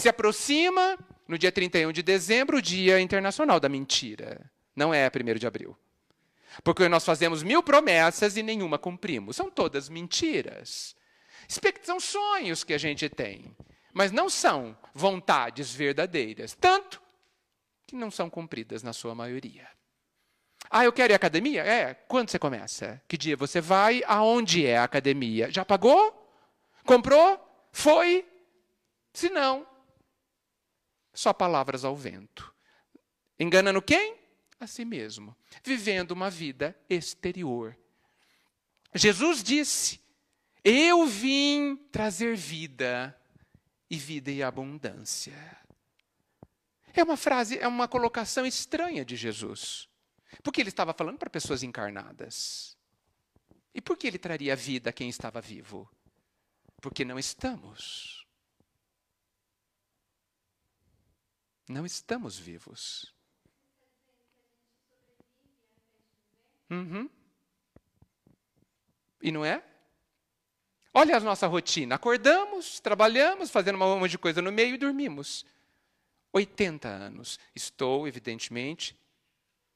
Se aproxima, no dia 31 de dezembro, o Dia Internacional da Mentira. Não é 1 de abril. Porque nós fazemos mil promessas e nenhuma cumprimos. São todas mentiras. São sonhos que a gente tem, mas não são vontades verdadeiras. Tanto que não são cumpridas na sua maioria. Ah, eu quero ir à academia? É. Quando você começa? Que dia você vai? Aonde é a academia? Já pagou? Comprou? Foi? Se não, só palavras ao vento. Enganando quem? A si mesmo. Vivendo uma vida exterior. Jesus disse: Eu vim trazer vida e vida em abundância. É uma frase, é uma colocação estranha de Jesus. Porque ele estava falando para pessoas encarnadas. E por que ele traria vida a quem estava vivo? Porque não estamos. Não estamos vivos. Uhum. E não é? Olha a nossa rotina. Acordamos, trabalhamos, fazendo uma monte de coisa no meio e dormimos. 80 anos. Estou, evidentemente,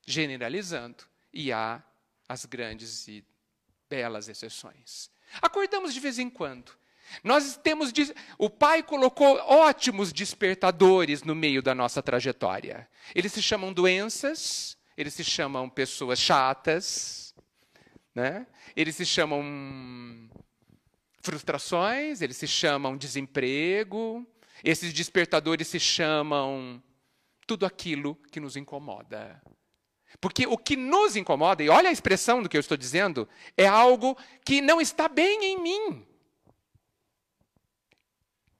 generalizando. E há as grandes e belas exceções. Acordamos de vez em quando. Nós temos. O Pai colocou ótimos despertadores no meio da nossa trajetória. Eles se chamam doenças, eles se chamam pessoas chatas, né? eles se chamam frustrações, eles se chamam desemprego. Esses despertadores se chamam tudo aquilo que nos incomoda. Porque o que nos incomoda, e olha a expressão do que eu estou dizendo, é algo que não está bem em mim.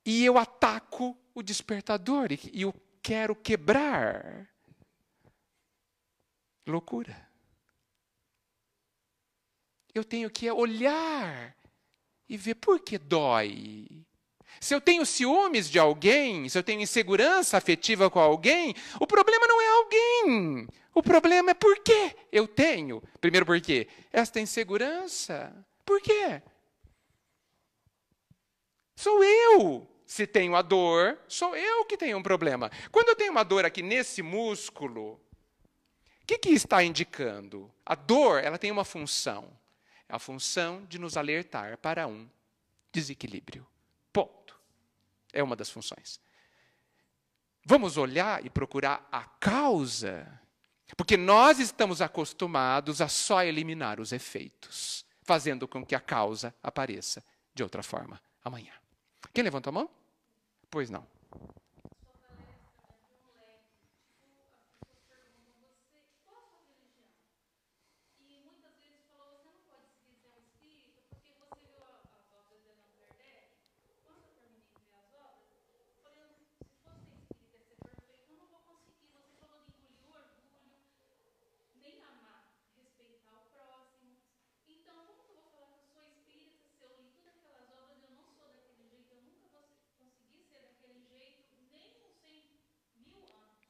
E eu ataco o despertador e eu quero quebrar. Loucura. Eu tenho que olhar e ver por que dói. Se eu tenho ciúmes de alguém, se eu tenho insegurança afetiva com alguém, o problema não é alguém. O problema é por que eu tenho. Primeiro, por quê? Esta insegurança. Por quê? Sou eu. Se tenho a dor, sou eu que tenho um problema. Quando eu tenho uma dor aqui nesse músculo, o que, que está indicando? A dor ela tem uma função. É a função de nos alertar para um desequilíbrio. Ponto. É uma das funções. Vamos olhar e procurar a causa. Porque nós estamos acostumados a só eliminar os efeitos, fazendo com que a causa apareça de outra forma amanhã. Quem levantou a mão? Pois não.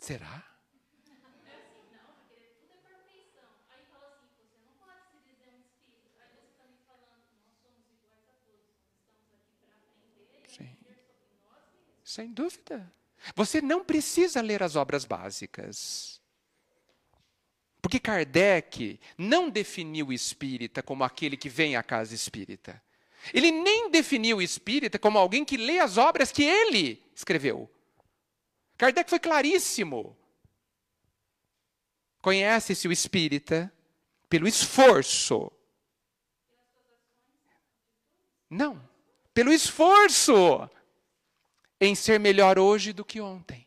Será? Sem dúvida. Você não precisa ler as obras básicas. Porque Kardec não definiu o espírita como aquele que vem à casa espírita. Ele nem definiu o espírita como alguém que lê as obras que ele escreveu. Kardec foi claríssimo. Conhece-se o espírita pelo esforço. Não, pelo esforço em ser melhor hoje do que ontem.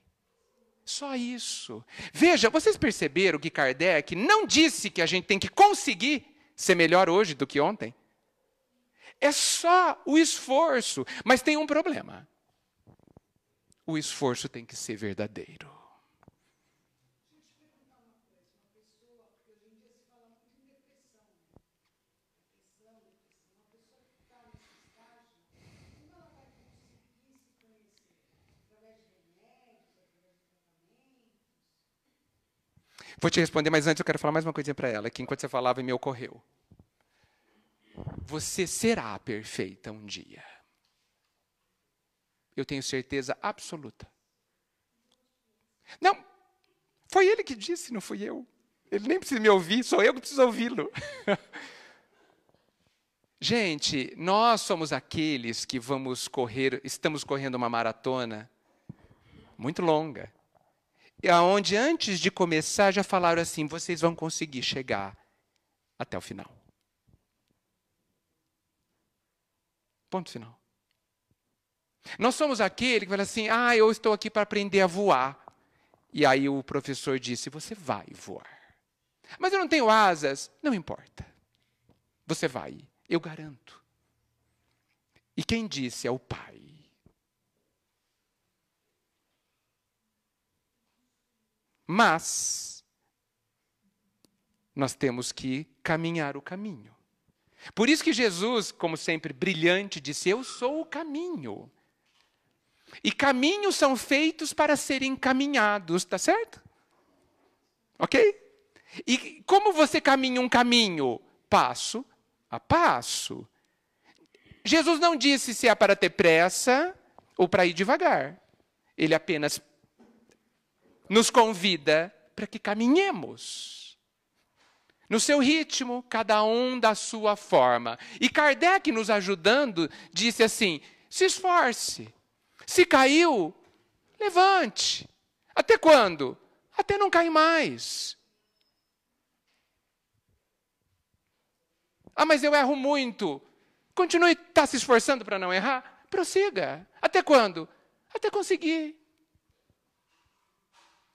Só isso. Veja, vocês perceberam que Kardec não disse que a gente tem que conseguir ser melhor hoje do que ontem? É só o esforço. Mas tem um problema o esforço tem que ser verdadeiro. Vou te responder, mas antes eu quero falar mais uma coisinha para ela, que enquanto você falava me ocorreu. Você será perfeita um dia. Eu tenho certeza absoluta. Não, foi ele que disse, não fui eu. Ele nem precisa me ouvir, sou eu que preciso ouvi-lo. Gente, nós somos aqueles que vamos correr, estamos correndo uma maratona muito longa. E aonde antes de começar já falaram assim: vocês vão conseguir chegar até o final. Ponto final. Nós somos aquele que fala assim: ah, eu estou aqui para aprender a voar. E aí o professor disse: você vai voar. Mas eu não tenho asas. Não importa. Você vai, eu garanto. E quem disse é o Pai. Mas nós temos que caminhar o caminho. Por isso que Jesus, como sempre brilhante, disse: Eu sou o caminho. E caminhos são feitos para serem caminhados, tá certo? Ok? E como você caminha um caminho? Passo a passo. Jesus não disse se é para ter pressa ou para ir devagar. Ele apenas nos convida para que caminhemos. No seu ritmo, cada um da sua forma. E Kardec, nos ajudando, disse assim: se esforce. Se caiu, levante. Até quando? Até não cair mais. Ah, mas eu erro muito. Continue tá se esforçando para não errar? Prossiga. Até quando? Até conseguir.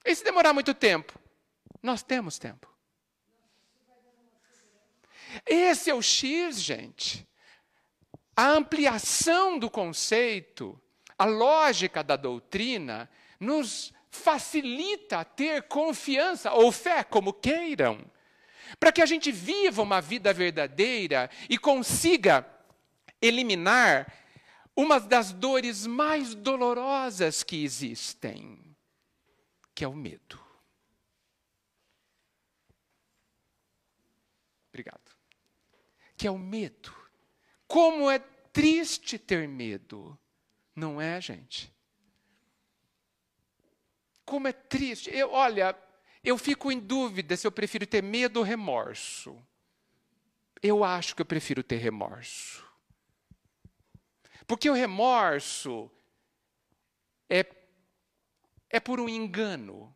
E se demorar muito tempo? Nós temos tempo. Esse é o X, gente. A ampliação do conceito, a lógica da doutrina, nos facilita ter confiança ou fé, como queiram, para que a gente viva uma vida verdadeira e consiga eliminar uma das dores mais dolorosas que existem, que é o medo. Obrigado. Que é o medo. Como é triste ter medo, não é, gente? Como é triste. Eu, olha, eu fico em dúvida se eu prefiro ter medo ou remorso. Eu acho que eu prefiro ter remorso. Porque o remorso é, é por um engano.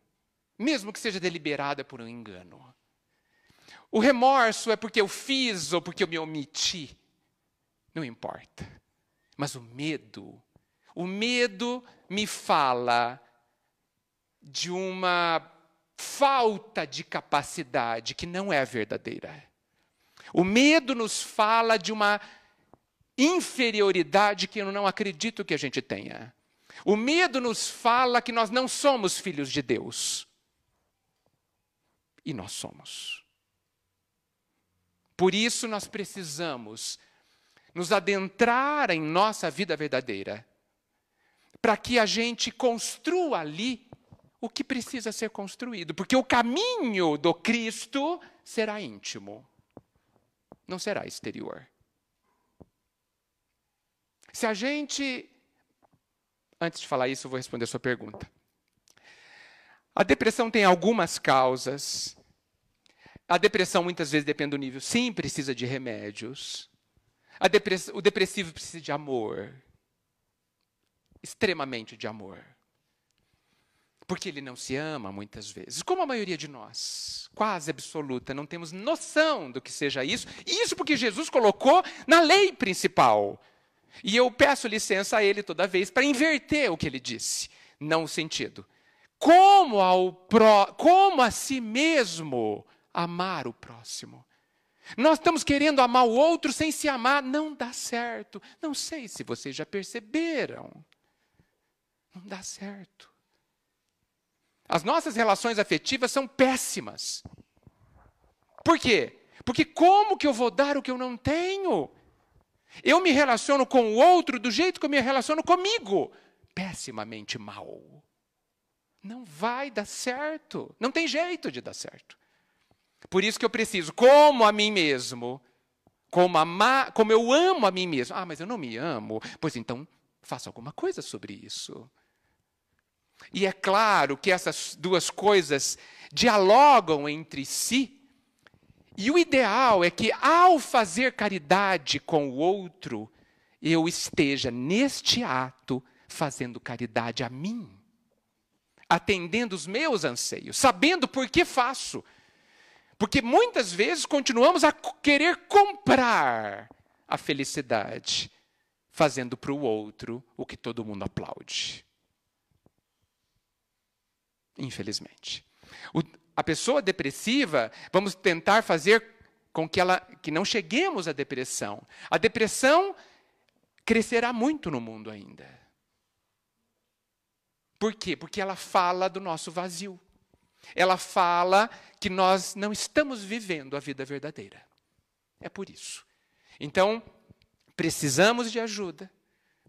Mesmo que seja deliberado, é por um engano. O remorso é porque eu fiz ou porque eu me omiti. Não importa. Mas o medo, o medo me fala de uma falta de capacidade que não é verdadeira. O medo nos fala de uma inferioridade que eu não acredito que a gente tenha. O medo nos fala que nós não somos filhos de Deus. E nós somos. Por isso nós precisamos nos adentrar em nossa vida verdadeira, para que a gente construa ali o que precisa ser construído, porque o caminho do Cristo será íntimo, não será exterior. Se a gente. Antes de falar isso, eu vou responder a sua pergunta. A depressão tem algumas causas. A depressão muitas vezes depende do nível. Sim, precisa de remédios. Depress... O depressivo precisa de amor. Extremamente de amor. Porque ele não se ama muitas vezes, como a maioria de nós, quase absoluta, não temos noção do que seja isso. E isso porque Jesus colocou na lei principal. E eu peço licença a ele toda vez para inverter o que ele disse, não o sentido. Como, ao como a si mesmo amar o próximo. Nós estamos querendo amar o outro sem se amar, não dá certo. Não sei se vocês já perceberam. Não dá certo. As nossas relações afetivas são péssimas. Por quê? Porque como que eu vou dar o que eu não tenho? Eu me relaciono com o outro do jeito que eu me relaciono comigo. Pessimamente mal. Não vai dar certo. Não tem jeito de dar certo. Por isso que eu preciso, como a mim mesmo, como, amar, como eu amo a mim mesmo. Ah, mas eu não me amo. Pois então, faça alguma coisa sobre isso. E é claro que essas duas coisas dialogam entre si. E o ideal é que, ao fazer caridade com o outro, eu esteja neste ato fazendo caridade a mim, atendendo os meus anseios, sabendo por que faço. Porque muitas vezes continuamos a querer comprar a felicidade, fazendo para o outro o que todo mundo aplaude infelizmente. O, a pessoa depressiva, vamos tentar fazer com que ela que não cheguemos à depressão. A depressão crescerá muito no mundo ainda. Por quê? Porque ela fala do nosso vazio. Ela fala que nós não estamos vivendo a vida verdadeira. É por isso. Então, precisamos de ajuda,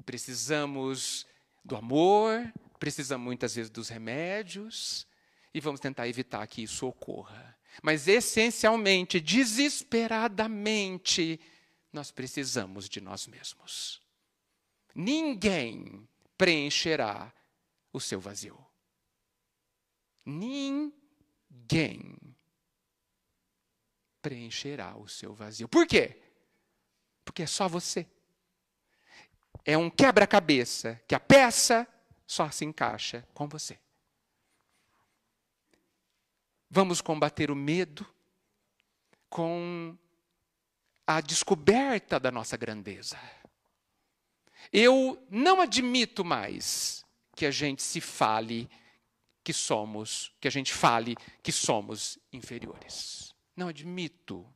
precisamos do amor, precisamos muitas vezes dos remédios e vamos tentar evitar que isso ocorra. Mas essencialmente, desesperadamente, nós precisamos de nós mesmos. Ninguém preencherá o seu vazio. Ninguém preencherá o seu vazio. Por quê? Porque é só você. É um quebra-cabeça que a peça só se encaixa com você. Vamos combater o medo com a descoberta da nossa grandeza. Eu não admito mais que a gente se fale que somos, que a gente fale que somos inferiores. Não admito.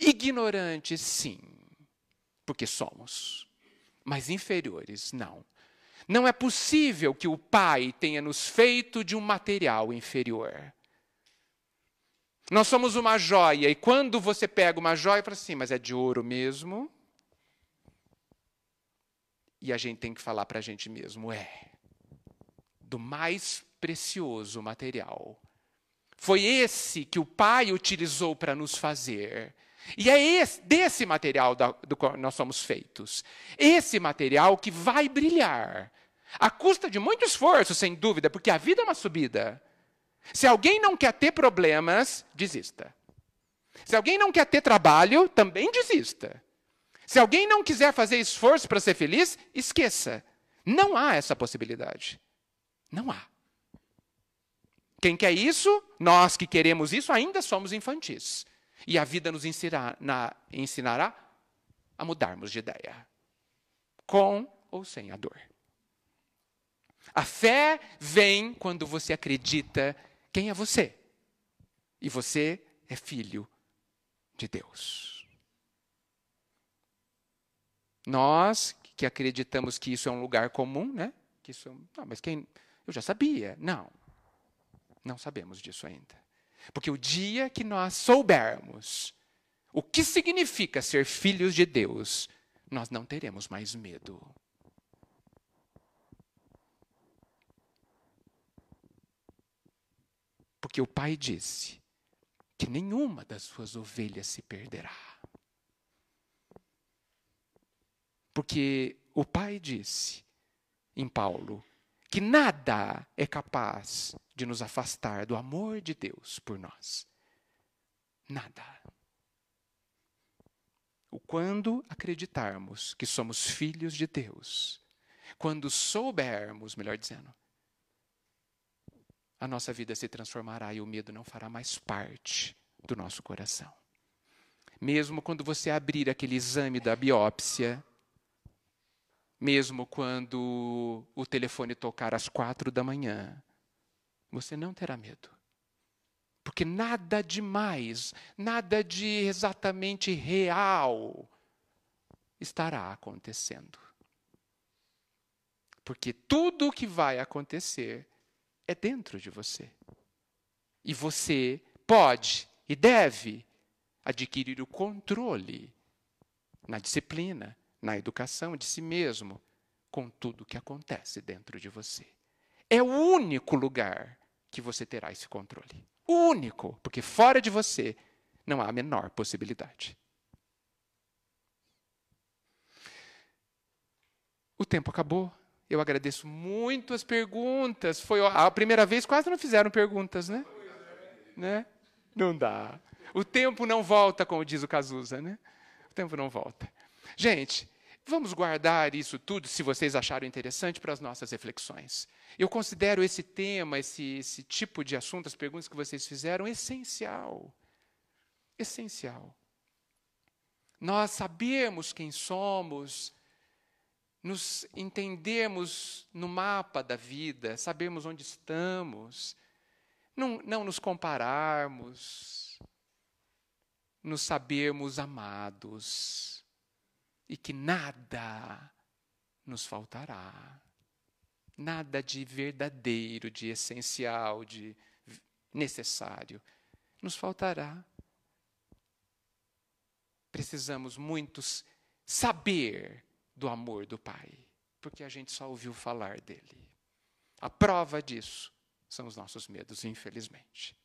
Ignorantes, sim, porque somos, mas inferiores, não. Não é possível que o Pai tenha nos feito de um material inferior. Nós somos uma joia, e quando você pega uma joia, fala assim, mas é de ouro mesmo? E a gente tem que falar para a gente mesmo, é, do mais precioso material. Foi esse que o Pai utilizou para nos fazer. E é esse, desse material da, do qual nós somos feitos. Esse material que vai brilhar. A custa de muito esforço, sem dúvida, porque a vida é uma subida. Se alguém não quer ter problemas, desista. Se alguém não quer ter trabalho, também desista. Se alguém não quiser fazer esforço para ser feliz, esqueça. Não há essa possibilidade. Não há. Quem quer isso, nós que queremos isso, ainda somos infantis. E a vida nos ensinará, na, ensinará a mudarmos de ideia. Com ou sem a dor. A fé vem quando você acredita quem é você. E você é filho de Deus. Nós que acreditamos que isso é um lugar comum, né? Que isso, não, mas quem eu já sabia. Não. Não sabemos disso ainda. Porque o dia que nós soubermos o que significa ser filhos de Deus, nós não teremos mais medo. Porque o pai disse que nenhuma das suas ovelhas se perderá. Porque o pai disse em Paulo que nada é capaz de nos afastar do amor de Deus por nós. Nada. O quando acreditarmos que somos filhos de Deus, quando soubermos, melhor dizendo, a nossa vida se transformará e o medo não fará mais parte do nosso coração. Mesmo quando você abrir aquele exame da biópsia, mesmo quando o telefone tocar às quatro da manhã, você não terá medo. Porque nada demais, nada de exatamente real estará acontecendo. Porque tudo o que vai acontecer é dentro de você. E você pode e deve adquirir o controle na disciplina, na educação de si mesmo, com tudo que acontece dentro de você. É o único lugar que você terá esse controle. O único, porque fora de você não há a menor possibilidade. O tempo acabou. Eu agradeço muito as perguntas. Foi a primeira vez quase não fizeram perguntas, né? né? Não dá. O tempo não volta, como diz o Cazuza, né? O tempo não volta. Gente, vamos guardar isso tudo, se vocês acharam interessante, para as nossas reflexões. Eu considero esse tema, esse, esse tipo de assunto, as perguntas que vocês fizeram, essencial. Essencial. Nós sabemos quem somos, nos entendemos no mapa da vida, sabemos onde estamos, não, não nos compararmos, nos sabermos amados e que nada nos faltará. Nada de verdadeiro, de essencial, de necessário nos faltará. Precisamos muitos saber do amor do Pai, porque a gente só ouviu falar dele. A prova disso são os nossos medos, infelizmente.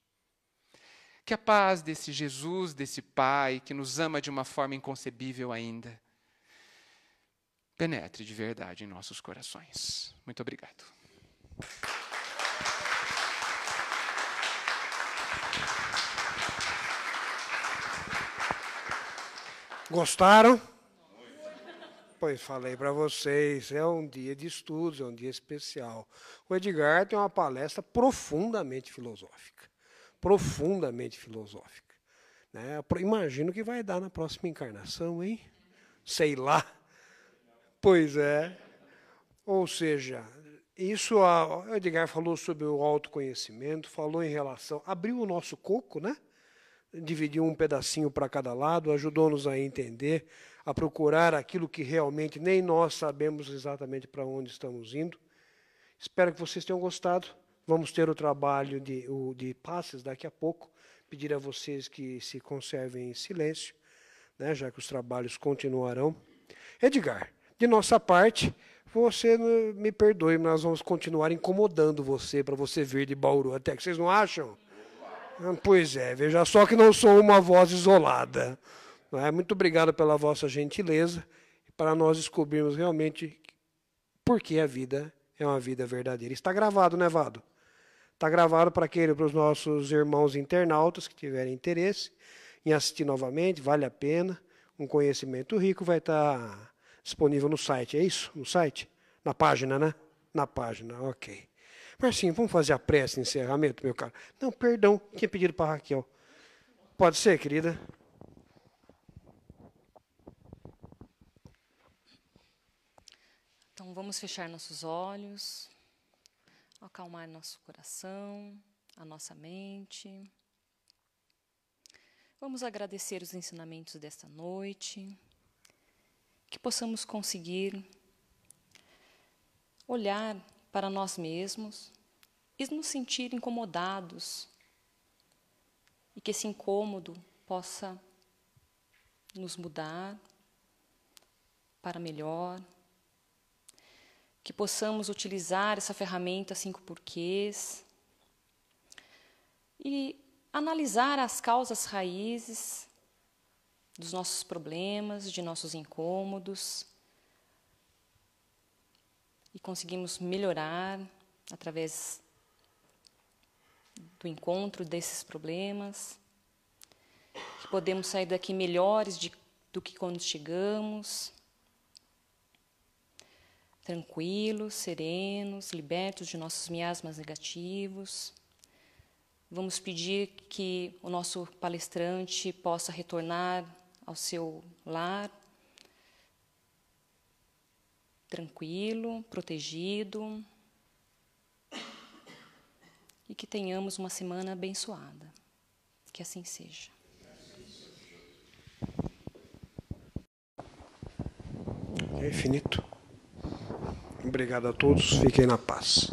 Que a paz desse Jesus, desse Pai, que nos ama de uma forma inconcebível ainda, penetre de verdade em nossos corações. Muito obrigado. Gostaram? Pois falei para vocês, é um dia de estudos, é um dia especial. O Edgar tem uma palestra profundamente filosófica. Profundamente filosófica. Né? Imagino que vai dar na próxima encarnação, hein? Sei lá. Pois é. Ou seja, isso a, Edgar falou sobre o autoconhecimento, falou em relação. abriu o nosso coco, né? dividiu um pedacinho para cada lado, ajudou-nos a entender, a procurar aquilo que realmente nem nós sabemos exatamente para onde estamos indo. Espero que vocês tenham gostado. Vamos ter o trabalho de, o, de passes daqui a pouco. Pedir a vocês que se conservem em silêncio, né, já que os trabalhos continuarão. Edgar, de nossa parte, você me perdoe, nós vamos continuar incomodando você para você vir de Bauru até que vocês não acham? Ah, pois é, veja só que não sou uma voz isolada. É? Muito obrigado pela vossa gentileza para nós descobrirmos realmente por que a vida é uma vida verdadeira. Está gravado, né, Vado? Está gravado para aquele, para os nossos irmãos internautas que tiverem interesse em assistir novamente, vale a pena. Um conhecimento rico vai estar disponível no site, é isso? No site? Na página, né? Na página, ok. Marcinho, vamos fazer a prece de encerramento, meu caro? Não, perdão, tinha pedido para Raquel. Pode ser, querida? Então vamos fechar nossos olhos, acalmar nosso coração, a nossa mente. Vamos agradecer os ensinamentos desta noite, que possamos conseguir olhar para nós mesmos e nos sentir incomodados e que esse incômodo possa nos mudar para melhor que possamos utilizar essa ferramenta cinco porquês e analisar as causas raízes dos nossos problemas, de nossos incômodos. E conseguimos melhorar através do encontro desses problemas, que podemos sair daqui melhores de, do que quando chegamos. Tranquilos, serenos, libertos de nossos miasmas negativos. Vamos pedir que o nosso palestrante possa retornar ao seu lar tranquilo, protegido e que tenhamos uma semana abençoada. Que assim seja. É infinito. Obrigado a todos. Fiquem na paz.